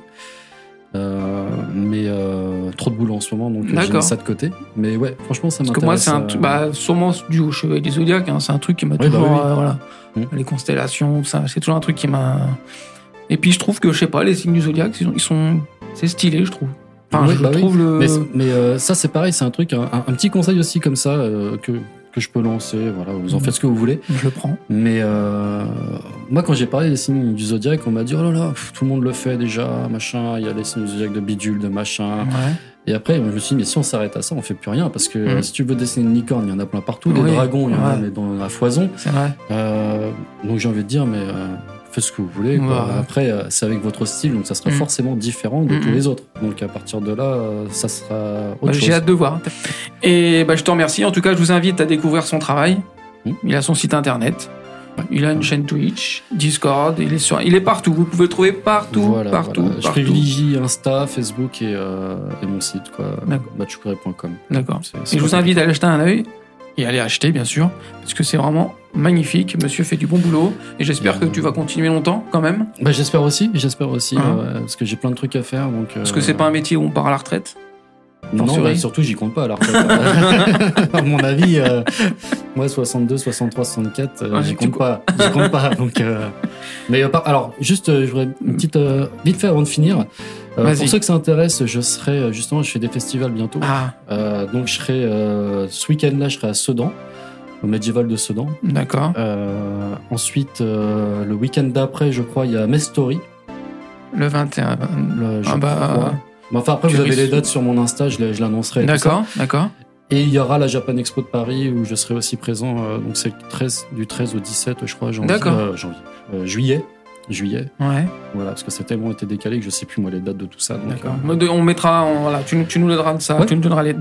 Euh, mais euh, trop de boulot en ce moment, donc euh, j'ai mis ça de côté. Mais ouais, franchement, ça Parce m'intéresse. que moi, c'est un euh, bah, sûrement dû au chevalier des zodiaques, hein, c'est un truc qui m'a Oui, bah toujours, oui. euh, voilà, Mm. les constellations, ça, c'est toujours un truc qui m'a. Et puis je trouve que, je sais pas, les signes du zodiaque, ils sont, c'est stylé, je trouve. Enfin, je bah oui. trouve le. Mais, mais, euh, ça, c'est pareil, c'est un truc, un, un- petit conseil aussi comme ça que, que je peux lancer. Voilà, vous en faites ce que vous voulez. Je le prends. Mais euh, moi, quand j'ai parlé des signes du zodiaque, on m'a dit oh là là, pff, tout le monde le fait déjà, machin. Il y a les signes du zodiaque de bidule, de machin. Ouais. Et après, je me suis dit mais si on s'arrête à ça, on fait plus rien parce que euh, si tu veux dessiner une licorne, il y en a plein partout. Des Oui, dragons, il y en a ouais. mais dans la foison. C'est vrai. Euh, donc j'ai envie de dire mais euh, faites ce que vous voulez. quoi. Ouais. Après, euh, c'est avec votre style, donc ça sera Mhm. forcément différent de Mhm. tous les autres. Donc à partir de là, euh, ça sera autre Bah, chose. J'ai hâte de voir. Et bah, je te remercie. En tout cas, je vous invite à découvrir son travail. Il a son site internet. Ouais. Il a une chaîne Twitch, Discord. Il est sur, il est partout. Vous pouvez le trouver partout, Voilà, partout, voilà. Je partout. privilégie Insta, Facebook et, euh, et mon site, quoi. D'accord. D'accord. Et je vous invite à aller jeter un œil et aller acheter, bien sûr, parce que c'est vraiment magnifique. Monsieur fait du bon boulot et j'espère que Euh, tu vas continuer longtemps quand même, Bah, j'espère aussi, j'espère aussi, Hein euh, parce que j'ai plein de trucs à faire. Donc, parce que c'est pas un métier où on part à la retraite. Non, fortiori. bah, surtout, j'y compte pas à la retraite. [LAUGHS] à mon avis, euh, moi, 62, 63, 64, euh, Ouais, j'y compte pas. J'y compte pas. [LAUGHS] Donc, euh, mais euh, alors, juste, euh, je voudrais une petite, euh, vite fait avant de finir. Euh, pour ceux que ça intéresse, je serai euh, justement, je fais des festivals bientôt. Ah, Euh, donc, je serai euh, ce week-end-là, je serai à Sedan, au Medieval de Sedan. d'accord. Euh, ensuite, euh, le week-end d'après, je crois, il y a Mestory. Le 21. Le, je Ah bah, enfin, après, vous avez les dates sur mon Insta, je, l'annoncerai. D'accord, d'accord. Et il y aura la Japan Expo de Paris où je serai aussi présent. euh, donc c'est le 13, du 13 au 17, je crois, janvier. D'accord. euh, janvier. Euh, juillet. Juillet. Ouais, Voilà, parce que ça a tellement été décalé que je sais plus moi les dates de tout ça. d'accord. euh, On mettra, on- voilà, tu, nous- tu nous donneras de ça, Ouais. tu nous donneras les.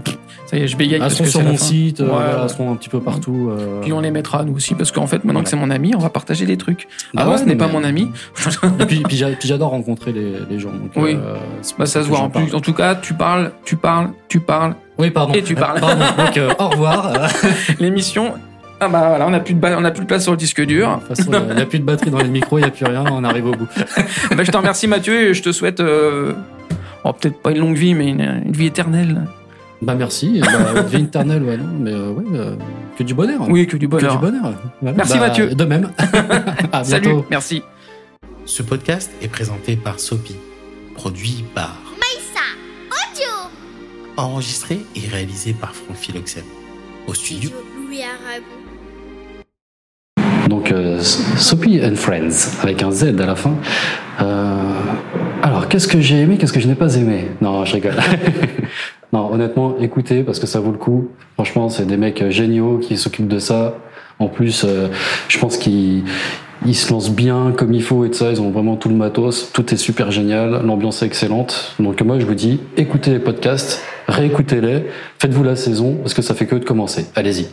Ça y est, je bégaye. elles que sur mon site, euh, Ouais, voilà, elles seront un petit peu partout. euh, Puis on les mettra nous aussi, parce qu'en fait, maintenant Voilà. que c'est mon ami, on va partager des trucs. Ah Avant, ce n'est pas mais- mon ami. [LAUGHS] Et puis, puis j'a- puis j'adore rencontrer les, les gens. donc, Oui. euh, Bah, ça se voit en plus. parle. En tout cas, tu parles, tu parles, tu parles. Oui, pardon. Et tu parles. Pardon. Donc, au revoir. [LAUGHS] [LAUGHS] L'émission. Ah bah voilà, on n'a plus de ba- on a plus de place sur le disque dur. De toute façon, il n'y a plus de batterie dans les micros, il n'y a plus rien, on arrive au bout. [LAUGHS] bah, je te remercie Mathieu et je te souhaite, euh, oh, peut-être pas une longue vie, mais une, une vie éternelle. Bah merci, bah, vie éternelle, ouais, non, mais euh, ouais, euh, que du bonheur. Oui, que du que bonheur. du bonheur. Voilà. Merci, Bah, Mathieu. De même. [LAUGHS] à Salut, bientôt. merci. Ce podcast est présenté par Sopi, produit par, Maïssa, audio. enregistré et réalisé par Franck Philoxène. Au studio, Louis Aragon. Donc, euh, and Friends, avec un Z à la fin. Euh, alors, qu'est-ce que j'ai aimé, qu'est-ce que je n'ai pas aimé? Non, je rigole. [LAUGHS] non, honnêtement, écoutez, parce que ça vaut le coup. Franchement, c'est des mecs géniaux qui s'occupent de ça. En plus, euh, je pense qu'ils ils se lancent bien comme il faut et ça. Ils ont vraiment tout le matos. Tout est super génial. L'ambiance est excellente. Donc, moi, je vous dis, écoutez les podcasts, réécoutez-les, faites-vous la saison, parce que ça fait que de commencer. Allez-y.